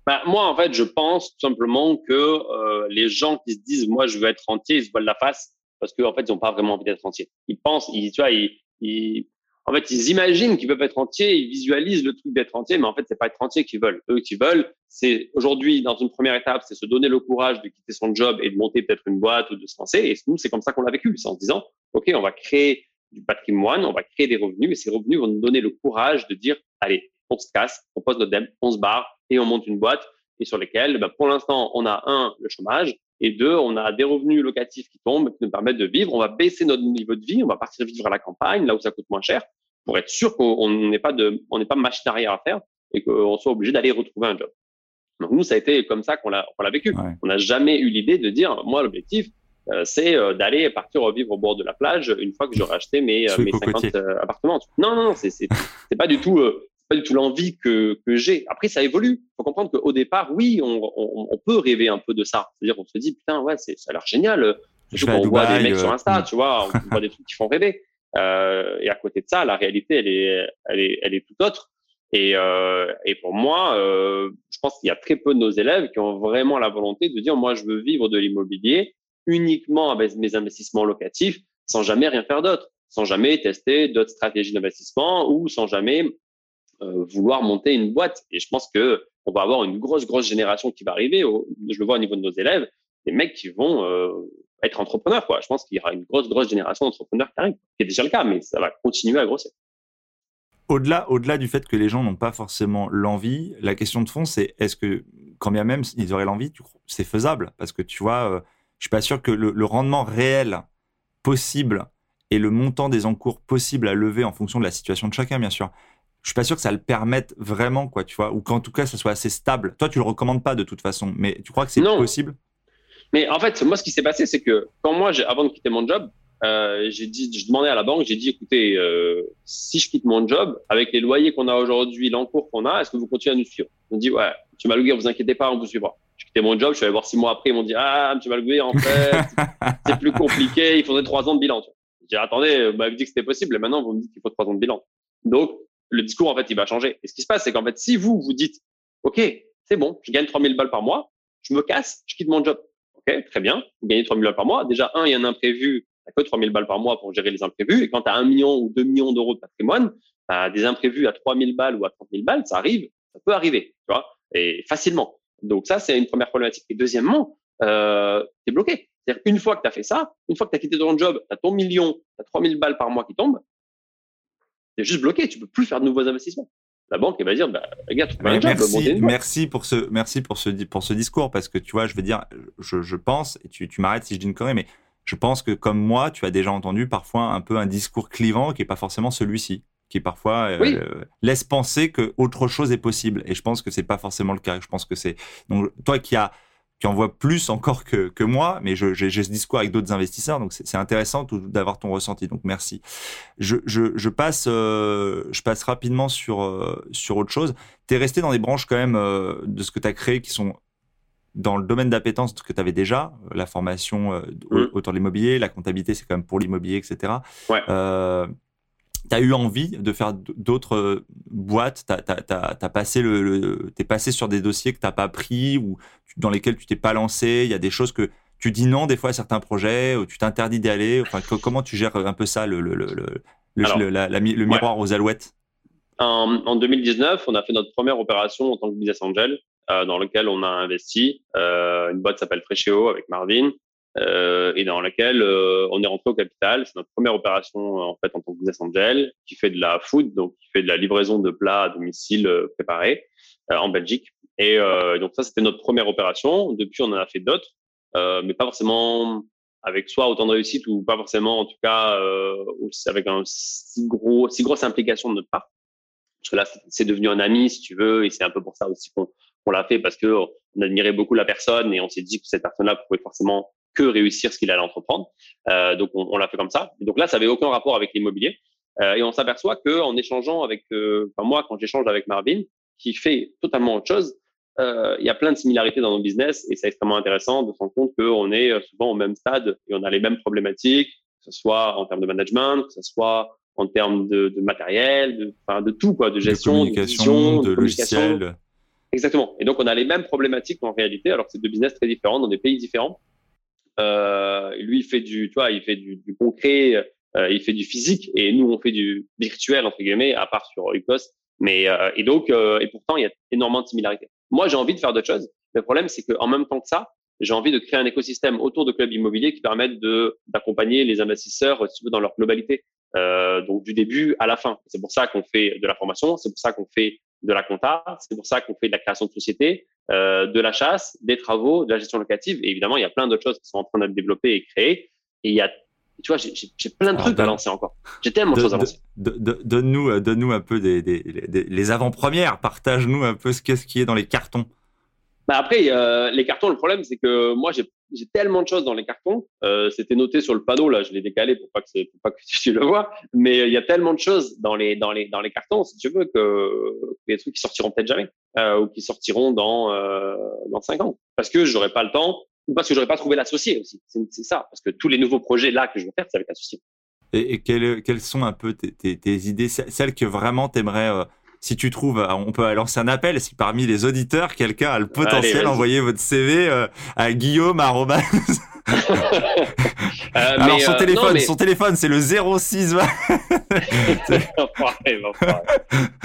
Bah, moi, en fait, je pense tout simplement que euh, les gens qui se disent, moi, je veux être rentier, ils se voilent la face parce qu'en en fait, ils n'ont pas vraiment envie d'être rentier. Ils pensent, ils, tu vois, ils, ils, en fait, ils imaginent qu'ils peuvent être rentiers, ils visualisent le truc d'être rentier, mais en fait, c'est pas être rentier qu'ils veulent. Eux, qui veulent, c'est aujourd'hui, dans une première étape, c'est se donner le courage de quitter son job et de monter peut-être une boîte ou de se lancer. Et nous, c'est comme ça qu'on l'a vécu. C'est en se disant, OK, on va créer du patrimoine, on va créer des revenus, et ces revenus vont nous donner le courage de dire, allez, on se casse, on pose notre dème, on se barre et on monte une boîte et sur lesquelles, bah, pour l'instant, on a un, le chômage, et deux, on a des revenus locatifs qui tombent, qui nous permettent de vivre. On va baisser notre niveau de vie, on va partir vivre à la campagne, là où ça coûte moins cher, pour être sûr qu'on n'est pas de, on n'est pas machine arrière à faire et qu'on soit obligé d'aller retrouver un job. Donc nous, ça a été comme ça qu'on l'a, qu'on l'a vécu. On n'a jamais eu l'idée de dire, moi, l'objectif, euh, c'est euh, d'aller partir vivre au bord de la plage une fois que j'aurai acheté mes, euh, mes 50 appartements. Non, non, non, c'est, c'est, c'est pas du tout pas du tout l'envie que, que j'ai. Après, ça évolue. Il faut comprendre qu'au départ, oui, on, on, on, peut rêver un peu de ça. C'est-à-dire, on se dit, putain, ouais, ça a l'air génial. Je on voit des mecs sur Insta, mm. tu vois, on voit des trucs qui font rêver. Euh, et à côté de ça, la réalité, elle est, elle est, elle est tout autre. Et, euh, et pour moi, euh, je pense qu'il y a très peu de nos élèves qui ont vraiment la volonté de dire, moi, je veux vivre de l'immobilier uniquement avec mes investissements locatifs, sans jamais rien faire d'autre, sans jamais tester d'autres stratégies d'investissement ou sans jamais euh, vouloir monter une boîte. Et je pense que on va avoir une grosse, grosse génération qui va arriver. je le vois au niveau de nos élèves, des mecs qui vont euh, être entrepreneurs. Quoi. Je pense qu'il y aura une grosse, grosse génération d'entrepreneurs qui arrive, qui est déjà le cas, mais ça va continuer à grossir. Au-delà, au-delà du fait que les gens n'ont pas forcément l'envie, la question de fond, c'est est-ce que, quand bien même ils auraient l'envie, c'est faisable? Parce que tu vois, euh, je suis pas sûr que le, le rendement réel possible et le montant des encours possibles à lever en fonction de la situation de chacun, bien sûr, je suis pas sûr que ça le permette vraiment, quoi, tu vois, ou qu'en tout cas, ça soit assez stable. Toi, tu le recommandes pas de toute façon, mais tu crois que c'est possible? Mais en fait, moi, ce qui s'est passé, c'est que quand moi, avant de quitter mon job, euh, j'ai dit, je demandais à la banque, j'ai dit, écoutez, euh, si je quitte mon job, avec les loyers qu'on a aujourd'hui, l'encours qu'on a, est-ce que vous continuez à nous suivre? On dit, ouais, M. Malouguir, vous inquiétez pas, on vous suivra. J'ai quitté mon job, je suis allé voir six mois après, ils m'ont dit, ah, M. Malouguir, en fait, (laughs) c'est plus compliqué, il faudrait trois ans de bilan. J'ai dit, attendez, vous m'avez dit que c'était possible, et maintenant, vous me dites qu'il faut trois ans de bilan. Donc, le discours, en fait, il va changer. Et ce qui se passe, c'est qu'en fait, si vous, vous dites, OK, c'est bon, je gagne 3000 balles par mois, je me casse, je quitte mon job. OK, très bien. Vous gagnez 3000 balles par mois. Déjà, un, il y a un imprévu. T'as que 3000 balles par mois pour gérer les imprévus. Et quand tu as un million ou deux millions d'euros de patrimoine, as des imprévus à 3000 balles ou à 30 000 balles, ça arrive, ça peut arriver, tu vois, et facilement. Donc ça, c'est une première problématique. Et deuxièmement, euh, tu es bloqué. C'est-à-dire une fois que tu as fait ça, une fois que tu as quitté ton job, tu as ton million, tu as 3000 balles par mois qui tombent, tu es juste bloqué, tu peux plus faire de nouveaux investissements. La banque, elle va dire, bah, gars, tu un merci, merci pour ce, merci pour ce, pour ce discours, parce que tu vois, je veux dire, je, je pense, et tu, tu m'arrêtes si je dis une connerie, mais je pense que comme moi, tu as déjà entendu parfois un peu un discours clivant qui est pas forcément celui-ci, qui parfois euh, laisse penser que autre chose est possible. Et je pense que c'est pas forcément le cas. Je pense que c'est donc toi qui as qui en vois plus encore que, que moi, mais j'ai ce discours avec d'autres investisseurs, donc c'est intéressant d'avoir ton ressenti. Donc merci. Je, je, je passe, euh, je passe rapidement sur euh, sur autre chose. Tu es resté dans des branches quand même euh, de ce que tu as créé qui sont dans le domaine d'appétence que tu avais déjà, la formation mmh. autour de l'immobilier, la comptabilité, c'est quand même pour l'immobilier, etc. Ouais tu as eu envie de faire d'autres boîtes, tu as, passé le, t'es passé sur des dossiers que tu n'as pas pris ou dans lesquels tu t'es pas lancé, il y a des choses que tu dis non des fois à certains projets, ou tu t'interdis d'y aller, enfin, comment tu gères un peu ça, le, le, le, le miroir aux alouettes? En, 2019, on a fait notre première opération en tant que business angel, euh, dans lequel on a investi. Euh, une boîte s'appelle Freshéo avec Marvin euh, et dans laquelle euh, on est rentré au capital. C'est notre première opération en fait en tant que business angel qui fait de la food, donc qui fait de la livraison de plats à domicile euh, préparés euh, en Belgique. Et donc ça, c'était notre première opération. Depuis, on en a fait d'autres, mais pas forcément avec soit autant de réussite ou pas forcément, en tout cas, avec un si gros, si grosse implication de notre part. Parce que là, c'est devenu un ami, si tu veux, et c'est un peu pour ça aussi qu'on l'a fait parce que on admirait beaucoup la personne et on s'est dit que cette personne-là pouvait forcément que réussir ce qu'il allait entreprendre. Euh, donc on, l'a fait comme ça. donc là, ça avait aucun rapport avec l'immobilier. Euh, et on s'aperçoit que en échangeant avec, euh, enfin moi, quand j'échange avec Marvin, qui fait totalement autre chose, euh, il y a plein de similarités dans nos business et c'est extrêmement intéressant de se rendre compte qu'on est euh, souvent au même stade et on a les mêmes problématiques, que ce soit en termes de management, que ce soit en termes de, de matériel, de, enfin, de tout, quoi, de gestion, de, communication, de, logiciel. Exactement. Et donc, on a les mêmes problématiques en réalité, alors que c'est deux business très différents dans des pays différents. Euh, lui, il fait du, tu vois, il fait du, du concret, euh, il fait du physique, et nous, on fait du virtuel entre guillemets, à part sur Ucos. Mais euh, et donc, et pourtant, il y a énormément de similarités. Moi, j'ai envie de faire d'autres choses. Le problème, c'est qu'en même temps que ça, j'ai envie de créer un écosystème autour de clubs immobiliers qui permettent d'accompagner les investisseurs, si tu veux, dans leur globalité. Euh, donc du début à la fin. C'est pour ça qu'on fait de la formation, c'est pour ça qu'on fait de la compta, c'est pour ça qu'on fait de la création de sociétés, euh, de la chasse, des travaux, de la gestion locative. Et évidemment, il y a plein d'autres choses qui sont en train d'être développées et créées. Et il y a, tu vois, j'ai plein de trucs à lancer encore. J'ai tellement de choses à lancer. Donne-nous, euh, donne-nous un peu des, des, des les avant-premières. Partage-nous un peu ce qu'est-ce qui est dans les cartons. Bah après, euh, les cartons, le problème, c'est que moi, j'ai tellement de choses dans les cartons. Euh, C'était noté sur le panneau, là, je l'ai décalé pour pas que, pour pas que (laughs) tu le vois. Mais il y a tellement de choses dans les, dans les, dans les cartons, si tu veux, que, des trucs qui sortiront peut-être jamais ou qui sortiront dans, dans cinq ans. Parce que j'aurai pas le temps ou parce que j'aurais pas trouvé l'associé aussi. C'est ça. Parce que tous les nouveaux projets là que je veux faire, c'est avec l'associé. Et, et quelles, quelles sont un peu tes, tes, tes idées, celles que vraiment t'aimerais euh, si tu trouves, euh, on peut lancer un appel. Si parmi les auditeurs, quelqu'un a le potentiel, envoyez votre CV euh, à Guillaume euh, (laughs) Alors son téléphone, son téléphone, c'est le 06. non,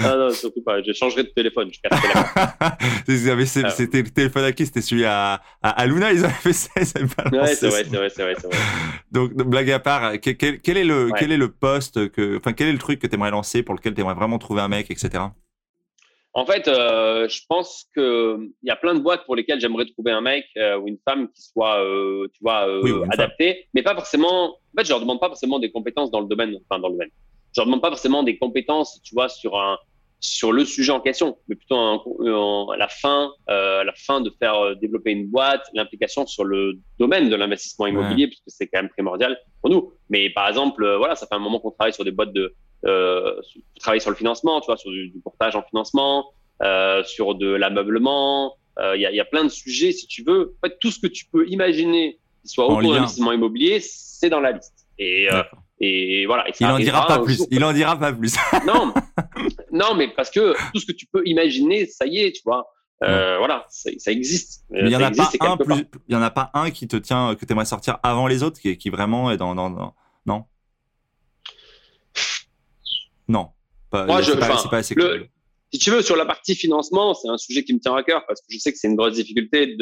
(laughs) non, surtout pas. Je changerai de téléphone. (laughs) C'était le téléphone à qui? C'était celui à, à, Luna. Ils avaient fait ça. Ils ouais, c'est vrai, c'est vrai, c'est vrai, vrai, Donc blague à part, quel, quel, est le quel est le poste que, enfin quel est le truc que tu aimerais lancer pour lequel tu aimerais vraiment trouver un mec, etc. En fait, euh, je pense que il y a plein de boîtes pour lesquelles j'aimerais trouver un mec euh, ou une femme qui soit, euh, tu vois, euh, adapté, mais pas forcément. En fait, je leur demande pas forcément des compétences dans le domaine, enfin dans le domaine. Je leur demande pas forcément des compétences, tu vois, sur un sur le sujet en question, mais plutôt à la fin, euh, la fin de faire développer une boîte, l'implication sur le domaine de l'investissement immobilier, puisque c'est quand même primordial pour nous. Mais par exemple, voilà, ça fait un moment qu'on travaille sur des boîtes de euh, travailler sur le financement, tu vois, sur du, portage en financement, euh, sur de l'ameublement. Euh, il y, a, y, a, plein de sujets, si tu veux. En fait, tout ce que tu peux imaginer qui soit autour de l'investissement immobilier, c'est dans la liste. Et, euh, et voilà. Et il en dira pas plus. Il en dira pas plus. non, (laughs) non, mais parce que tout ce que tu peux imaginer, ça y est, tu vois. Euh, voilà, ça, existe. Mais il y en a pas un plus, il y en a pas un qui te tient, que tu aimerais sortir avant les autres, qui, qui vraiment est dans, dans, dans... non? Non. Pas, Moi, je, pas, pas assez le, si tu veux, sur la partie financement, c'est un sujet qui me tient à cœur parce que je sais que c'est une grosse difficulté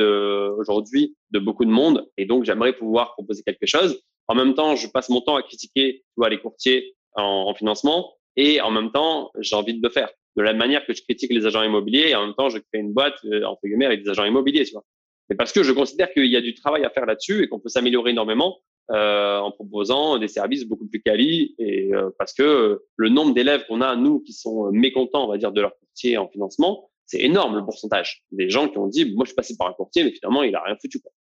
aujourd'hui de beaucoup de monde. Et donc, j'aimerais pouvoir proposer quelque chose. En même temps, je passe mon temps à critiquer, tu vois, les courtiers en, en financement. Et en même temps, j'ai envie de le faire. De la manière que je critique les agents immobiliers et en même temps, je crée une boîte, euh, entre guillemets, avec des agents immobiliers, tu vois. Mais parce que je considère qu'il y a du travail à faire là-dessus et qu'on peut s'améliorer énormément euh, en proposant des services beaucoup plus quali et euh, parce que le nombre d'élèves qu'on a nous qui sont mécontents on va dire de leur courtier en financement c'est énorme le pourcentage des gens qui ont dit moi je suis passé par un courtier mais finalement il a rien foutu quoi.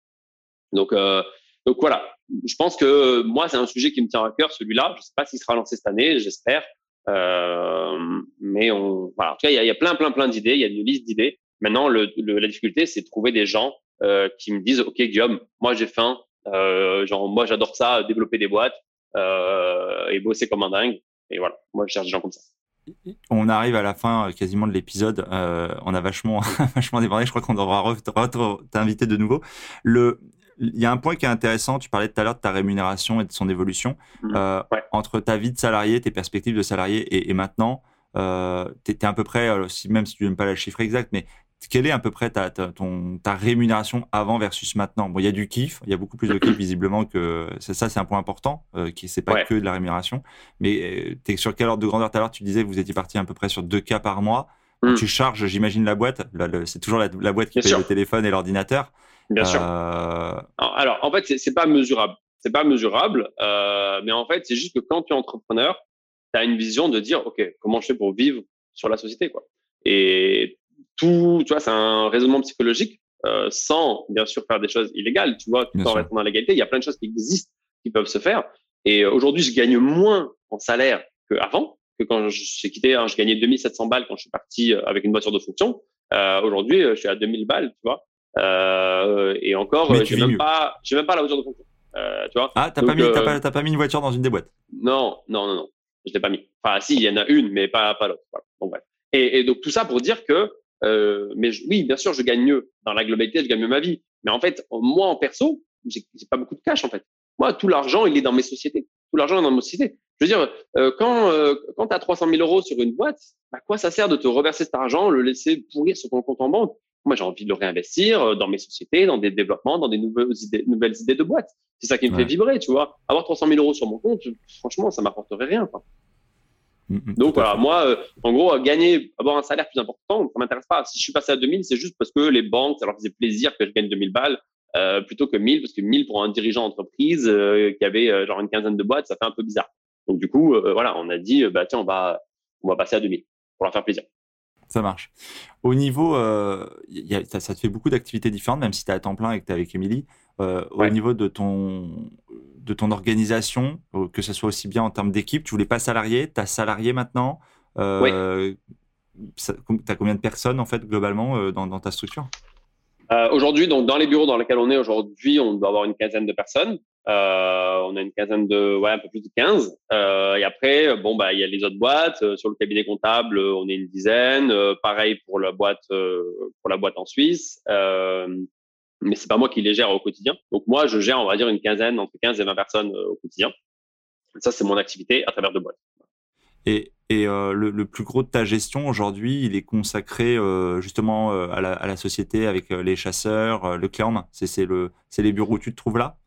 donc euh, donc voilà je pense que moi c'est un sujet qui me tient à cœur celui-là je sais pas s'il sera lancé cette année j'espère euh, mais on voilà en tout cas il y a, plein plein plein d'idées il y a une liste d'idées maintenant le, la difficulté c'est de trouver des gens euh, qui me disent ok Guillaume moi j'ai faim euh, genre, moi, j'adore ça, développer des boîtes et bosser comme un dingue. Et voilà, moi, je cherche des gens comme ça. On arrive à la fin quasiment de l'épisode. On a vachement, (laughs) vachement débordé. Je crois qu'on devra t'inviter de nouveau. Le, il y a un point qui est intéressant. Tu parlais tout à l'heure de ta rémunération et de son évolution mmh. euh, ouais. entre ta vie de salarié, tes perspectives de salarié et, et maintenant. Euh, tu étais à peu près, si, même si tu n'aimes pas la chiffre exacte, mais quelle est à peu près ta, ta, ton, ta rémunération avant versus maintenant? Bon, il y a du kiff, il y a beaucoup plus de kiff (clears throat) visiblement que c'est ça, c'est un point important, euh, qui c'est pas ouais. que de la rémunération. Mais euh, es sur quel ordre de grandeur? Tout à l'heure, tu disais que vous étiez parti à peu près sur 2 cas par mois. Mm. Tu charges, j'imagine, la boîte. C'est toujours la, la, boîte qui Bien paye sûr. le téléphone et l'ordinateur. Bien euh... sûr. Alors, en fait, c'est pas mesurable. C'est pas mesurable, euh, mais en fait, c'est juste que quand tu es entrepreneur, tu as une vision de dire, OK, comment je fais pour vivre sur la société, quoi. Et tout, tu vois, c'est un raisonnement psychologique euh, sans bien sûr faire des choses illégales, tu vois, tout en restant dans l'égalité. Il y a plein de choses qui existent, qui peuvent se faire. Et euh, aujourd'hui, je gagne moins en salaire qu'avant, que quand j'ai quitté, hein, je gagnais 2700 balles quand je suis parti avec une voiture de fonction. Aujourd'hui, je suis à 2000 balles, tu vois. Et encore, j'ai même pas, même pas la voiture de fonction. tu vois. Ah, t'as pas mis, pas, pas, mis une voiture dans une des boîtes? Non, non, non, non. Je l'ai pas mis. Enfin, si, il y en a une, mais pas, pas l'autre. Bon, bref. Et, et, donc tout ça pour dire que, euh, mais oui, bien sûr, je gagne mieux dans la globalité, je gagne mieux ma vie. Mais en fait, moi en perso, j'ai pas beaucoup de cash en fait. Moi, tout l'argent, il est dans mes sociétés. Tout l'argent est dans mes sociétés. Je veux dire, euh, quand euh, quand tu as 300 000 euros sur une boîte, à quoi ça sert de te reverser cet argent, le laisser pourrir sur ton compte en banque? Moi, j'ai envie de le réinvestir euh, dans mes sociétés, dans des développements, dans des nouvelles idées, nouvelles idées de boîtes. C'est ça qui me fait vibrer, tu vois. Avoir 300 000 euros sur mon compte, franchement, ça m'apporterait rien. Quoi. Mm, mm, Donc voilà, moi, euh, en gros, gagner, avoir un salaire plus important, ça m'intéresse pas. Si je suis passé à 2000, c'est juste parce que les banques, ça leur faisait plaisir que je gagne 2000 balles euh, plutôt que 1000, parce que 1000 pour un dirigeant d'entreprise euh, qui avait genre une quinzaine de boîtes, ça fait un peu bizarre. Donc du coup, voilà, on a dit, bah tiens, on va, on va passer à 2000 pour leur faire plaisir. Ça marche. Au niveau, y a, ça, ça, te fait beaucoup d'activités différentes, même si tu es à temps plein et que tu es avec Émilie. Au niveau de ton, de ton organisation, euh, que ce soit aussi bien en termes d'équipe Tu voulais pas salarié, tu as salarié maintenant euh, Tu as combien de personnes en fait globalement euh, dans, ta structure? Aujourd'hui, donc dans les bureaux dans lesquels on est aujourd'hui, on doit avoir une quinzaine de personnes. On a une quinzaine de, ouais, un peu plus de 15. et après, bon, bah, il y a les autres boîtes. sur le cabinet comptable, on est une dizaine. pareil pour la boîte, pour la boîte en Suisse mais c'est pas moi qui les gère au quotidien. Donc moi, je gère, on va dire, une quinzaine, entre 15 et 20 personnes euh, au quotidien. Ça, c'est mon activité à travers de boîtes. Et, et euh, le, plus gros de ta gestion aujourd'hui, il est consacré euh, justement euh, à, la, société avec euh, les chasseurs, le clan. C'est le, les bureaux où tu te trouves là?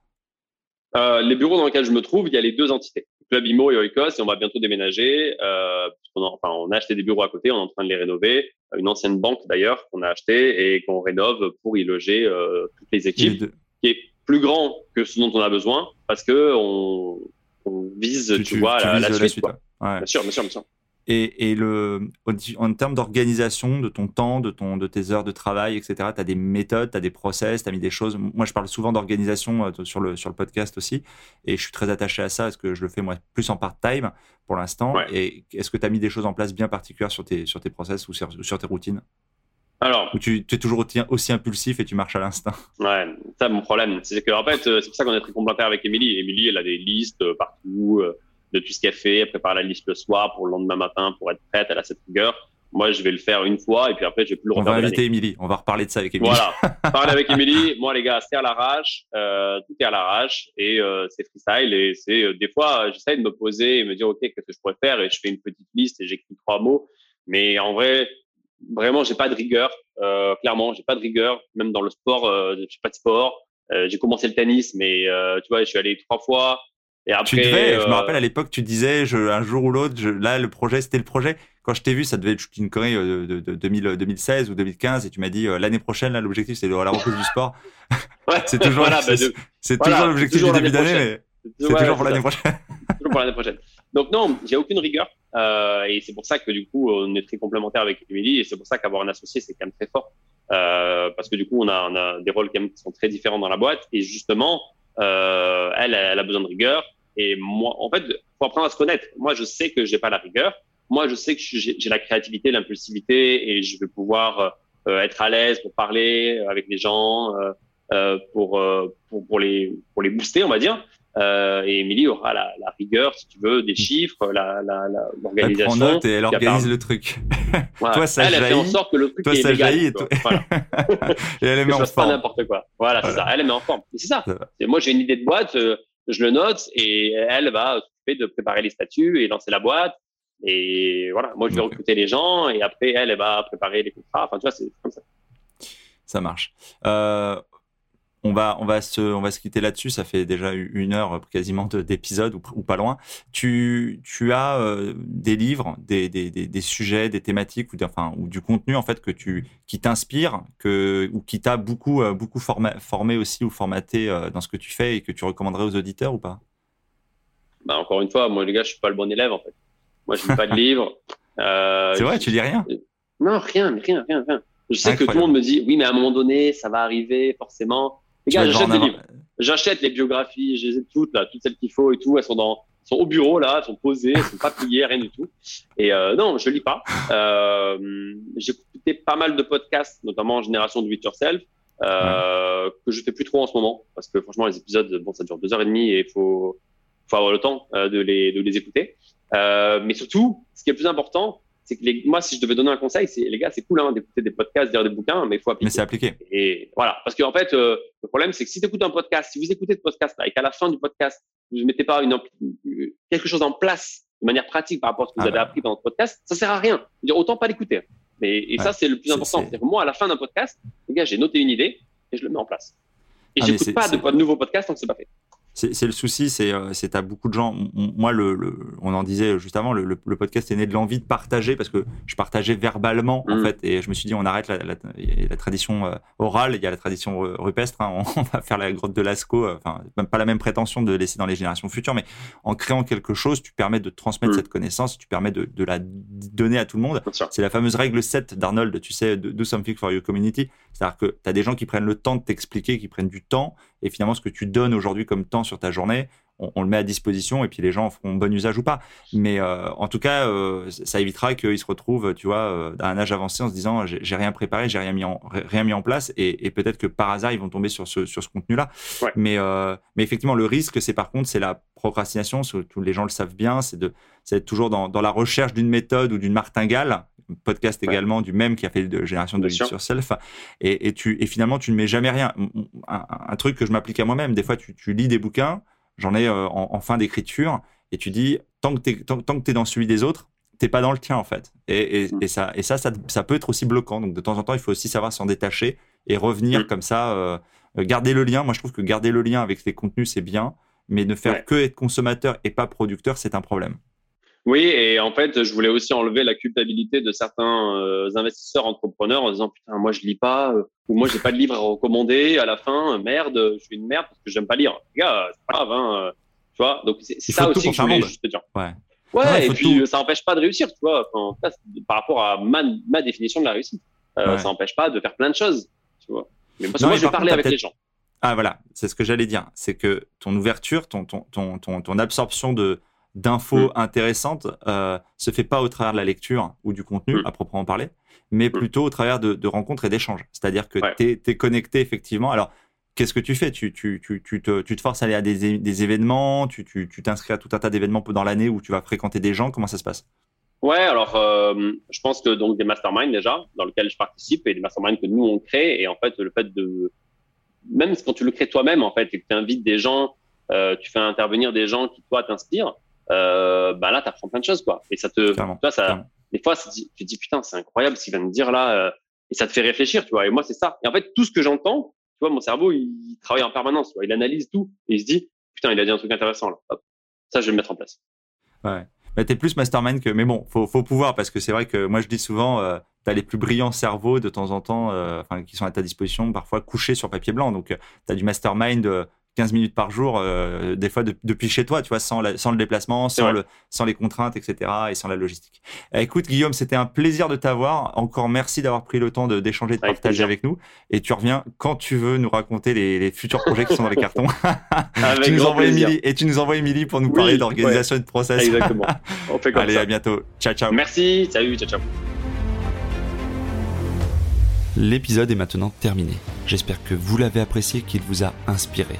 Les bureaux dans lesquels je me trouve, il y a les deux entités. Club Imo et Oikos, et on va bientôt déménager. on, a, enfin, on a acheté des bureaux à côté, on est en train de les rénover une ancienne banque d'ailleurs qu'on a acheté et qu'on rénove pour y loger euh, toutes les équipes, qui est plus grand que ce dont on a besoin parce que on, on vise, tu, vois, la, la, suite. Ouais. Bien sûr, bien sûr, bien sûr. Et, et le, en termes d'organisation de ton temps, de, ton, de tes heures de travail, etc., tu as des méthodes, tu as des process, tu as mis des choses. Moi, je parle souvent d'organisation euh, sur le, sur le podcast aussi. Et je suis très attaché à ça parce que je le fais moi plus en part-time pour l'instant. Et est-ce que tu as mis des choses en place bien particulières sur tes, sur tes process ou sur, sur tes routines? Alors, Ou tu, tu, es toujours aussi impulsif et tu marches à l'instinct? Ouais, ça mon problème, c'est que en fait, euh, c'est pour ça qu'on est très complémentaires avec Émilie. Émilie, elle a des listes euh, partout de tout ce qu'elle fait. Elle prépare la liste le soir pour le lendemain matin pour être prête. Elle a cette rigueur. Moi, je vais le faire une fois et puis après, je vais plus le refaire. On va inviter Émilie. On va reparler de ça avec Émilie. Voilà. (laughs) Parler avec Émilie. Moi, les gars, c'est à l'arrache. Euh, tout est à l'arrache et euh, c'est freestyle. Et c'est euh, des fois, j'essaie de me poser et me dire, OK, qu'est-ce que je pourrais faire? Et je fais une petite liste et j'écris trois mots. Mais en vrai, vraiment, j'ai pas de rigueur. Euh, clairement, j'ai pas de rigueur. Même dans le sport, euh, je fais pas de sport. j'ai commencé le tennis, mais tu vois, je suis allé trois fois. Et après, tu devais, je me euh, rappelle à l'époque, tu disais, je, un jour ou l'autre, là, le projet, c'était le projet. Quand je t'ai vu, ça devait être une Corée de, de, de 2016 ou 2015, et tu m'as dit, euh, l'année prochaine, là, l'objectif, c'est la reprise du sport. Ouais, (laughs) c'est toujours, voilà, bah, c'est toujours l'objectif du début d'année, mais c'est toujours pour l'année prochaine. (laughs) toujours pour l'année prochaine. Donc non, j'ai aucune rigueur, euh, et c'est pour ça que du coup, on est très complémentaires avec Emily, et c'est pour ça qu'avoir un associé, c'est quand même très fort, euh, parce que du coup, on a, on a des rôles quand même qui sont très différents dans la boîte, et justement, euh, elle, elle a besoin de rigueur. Et moi, en fait, faut apprendre à se connaître. Moi, je sais que j'ai pas la rigueur. Moi, je sais que j'ai la créativité, l'impulsivité, et je vais pouvoir euh, être à l'aise pour parler avec les gens, euh, euh pour, euh, pour, pour les pour les booster, on va dire. Euh, et Émilie aura la, la, rigueur, si tu veux, des chiffres, la l'organisation. La, elle prend note et elle organise le truc. (laughs) Voilà. toi, ça elle, jaillit. Elle fait en sorte que le truc toi, est ça légal, jaillit et, toi... voilà. (laughs) et elle met en forme. pas n'importe quoi. Voilà, voilà. c'est ça. Elle met en forme. C'est ça. Moi, j'ai une idée de boîte je le note et elle va s'occuper de préparer les statuts et lancer la boîte. Et voilà, moi je vais recruter les gens et après elle, elle va préparer les contrats. Enfin, tu vois, c'est comme ça. Ça marche. Euh, on va, on va se, on va se quitter là-dessus. Ça fait déjà une heure quasiment d'épisode ou, ou, pas loin. Tu, tu as euh, des livres, des, des, des, des, sujets, des thématiques ou, enfin, ou du contenu en fait que tu, qui t'inspire, que ou qui t'a beaucoup, euh, beaucoup formé, formé aussi ou formaté euh, dans ce que tu fais et que tu recommanderais aux auditeurs ou pas? Bah, encore une fois, moi les gars, je suis pas le bon élève en fait. Moi, je lis pas de (laughs) livres. C'est vrai, tu lis rien? Non, rien, rien, rien, rien. Je sais que tout le monde me dit, oui, mais à un moment donné, ça va arriver forcément. Les gars, j'achète des livres. J'achète les biographies, je les ai toutes là, toutes celles qu'il faut et tout. Elles sont dans sont au bureau là, sont posés, sont pas pliés, rien du tout. Et euh, non, je lis pas. Euh, j'ai écouté pas mal de podcasts, notamment en génération de It Yourself, euh, que je fais plus trop en ce moment parce que franchement les épisodes, bon, ça dure deux heures et demie et il faut, faut avoir le temps euh, de les de les écouter. Mais surtout, ce qui est le plus important, c'est que les, moi, si je devais donner un conseil, c'est les gars, c'est cool hein, d'écouter des podcasts, de lire des bouquins, mais il faut appliquer. Mais c'est appliqué. Et voilà, parce qu'en fait, euh, le problème, c'est que si tu écoutes un podcast, si vous écoutez ce podcast et qu'à la fin du podcast, vous ne mettez pas une, quelque chose en place de manière pratique par rapport à ce que vous ah avez appris dans votre podcast, ça sert à rien. Dire autant pas l'écouter. Mais et ça, c'est le plus important. C'est-à-dire moi, à la fin d'un podcast, les gars, j'ai noté une idée et je le mets en place. Et ah, j'écoute pas de, de nouveau podcast tant que c'est pas fait c'est le souci, c'est euh, c'est à beaucoup de gens. Moi, le, on en disait juste avant, le, podcast est né de l'envie de partager parce que je partageais verbalement en mm. fait, et je me suis dit on arrête la, la, tradition euh, orale, il y a la tradition rupestre. Hein, (laughs) on, va faire la grotte de Lascaux, euh, enfin même pas la même prétention de laisser dans les générations futures, mais en créant quelque chose, tu permets de transmettre mm. cette connaissance, tu permets de, de, la donner à tout le monde. C'est la fameuse règle 7 d'Arnold, tu sais, do something for your community. C'est-à-dire que tu as des gens qui prennent le temps de t'expliquer, qui prennent du temps, et finalement ce que tu donnes aujourd'hui comme temps sur ta journée, on, le met à disposition et puis les gens en feront bon usage ou pas. Mais euh, en tout cas, euh, ça évitera qu'ils se retrouvent, tu vois, euh, à un âge avancé en se disant j'ai rien préparé, j'ai rien mis en rien mis en place et, peut-être que par hasard ils vont tomber sur ce sur ce contenu-là. Mais mais effectivement, le risque, c'est par contre, c'est la procrastination. Tous les gens le savent bien, c'est de c'est toujours dans, dans la recherche d'une méthode ou d'une martingale podcast également du même qui a fait de génération de sur self et, et, tu et finalement tu ne mets jamais rien un, truc que je m'applique à moi-même des fois tu, tu lis des bouquins J'en ai euh, en, fin d'écriture et tu dis tant que tu tant, tant, que es dans celui des autres, t'es pas dans le tien en fait. Et, et, mm. et ça, et ça, ça, peut être aussi bloquant. Donc de temps en temps, il faut aussi savoir s'en détacher et revenir mm. comme ça, euh, garder le lien. Moi, je trouve que garder le lien avec les contenus, c'est bien, mais ne faire que être consommateur et pas producteur, c'est un problème. Oui, et en fait, je voulais aussi enlever la culpabilité de certains euh, investisseurs entrepreneurs en disant putain, moi je lis pas euh, ou moi j'ai pas de livre à recommander. À la fin, merde, je suis une merde parce que j'aime pas lire. Les gars, c'est pas grave, hein, euh, tu vois. Donc c'est ça aussi que je voulais juste te dire. Ouais. Ouais, et puis ça n'empêche pas de réussir, tu vois. Enfin, par rapport à ma, ma, définition de la réussite, ça n'empêche pas de faire plein de choses, tu vois. Mais moi, je vais parler avec les gens. Ah voilà, c'est ce que j'allais dire. C'est que ton ouverture, ton, ton, ton, ton absorption de, d'infos mm. intéressantes euh, se fait pas au travers de la lecture ou du contenu mm. à proprement parler, mais mm. plutôt au travers de, rencontres et d'échanges. C'est-à-dire que tu es, connecté effectivement. Alors, qu'est-ce que tu fais? Tu, tu, tu, tu, te, tu te forces à aller à des, des événements, tu t'inscris à tout un tas d'événements dans l'année où tu vas fréquenter des gens? Comment ça se passe? Ouais, alors euh, je pense que donc des masterminds déjà dans lesquels je participe et des masterminds que nous on crée et en fait le fait de même quand tu le crées toi-même en fait et que tu invites des gens, euh, tu fais intervenir des gens qui toi t'inspirent, euh, bah là, tu apprends plein de choses, quoi. Et ça te, tu vois, ça, des fois, tu te dis, putain, c'est incroyable ce qu'il vient de dire là, euh, et ça te fait réfléchir, tu vois. Et moi, c'est ça. Et en fait, tout ce que j'entends, tu vois, mon cerveau, il, travaille en permanence, tu vois. Il analyse tout et il se dit, putain, il a dit un truc intéressant là. Hop. Ça, je vais le mettre en place. Ouais. Bah, t'es plus mastermind que, mais bon, faut, faut pouvoir parce que c'est vrai que moi, je dis souvent, euh, tu as les plus brillants cerveaux de temps en temps, euh, enfin, qui sont à ta disposition, parfois couchés sur papier blanc. Donc, tu as du mastermind 15 minutes par jour, euh, des fois depuis chez toi, tu vois, sans, sans le déplacement, sans, le, sans les contraintes, etc., et sans la logistique. Eh, écoute, Guillaume, c'était un plaisir de t'avoir. Encore merci d'avoir pris le temps d'échanger, de, partager avec nous. Et tu reviens quand tu veux nous raconter les, futurs projets qui sont dans les cartons. (laughs) (laughs) tu nous envoies Émilie, et tu nous envoies Émilie pour nous parler d'organisation et de process. Exactement. (laughs) On fait comme Allez, à bientôt. Ciao, ciao. Merci. Salut, ciao, ciao. L'épisode est maintenant terminé. J'espère que vous l'avez apprécié, qu'il vous a inspiré.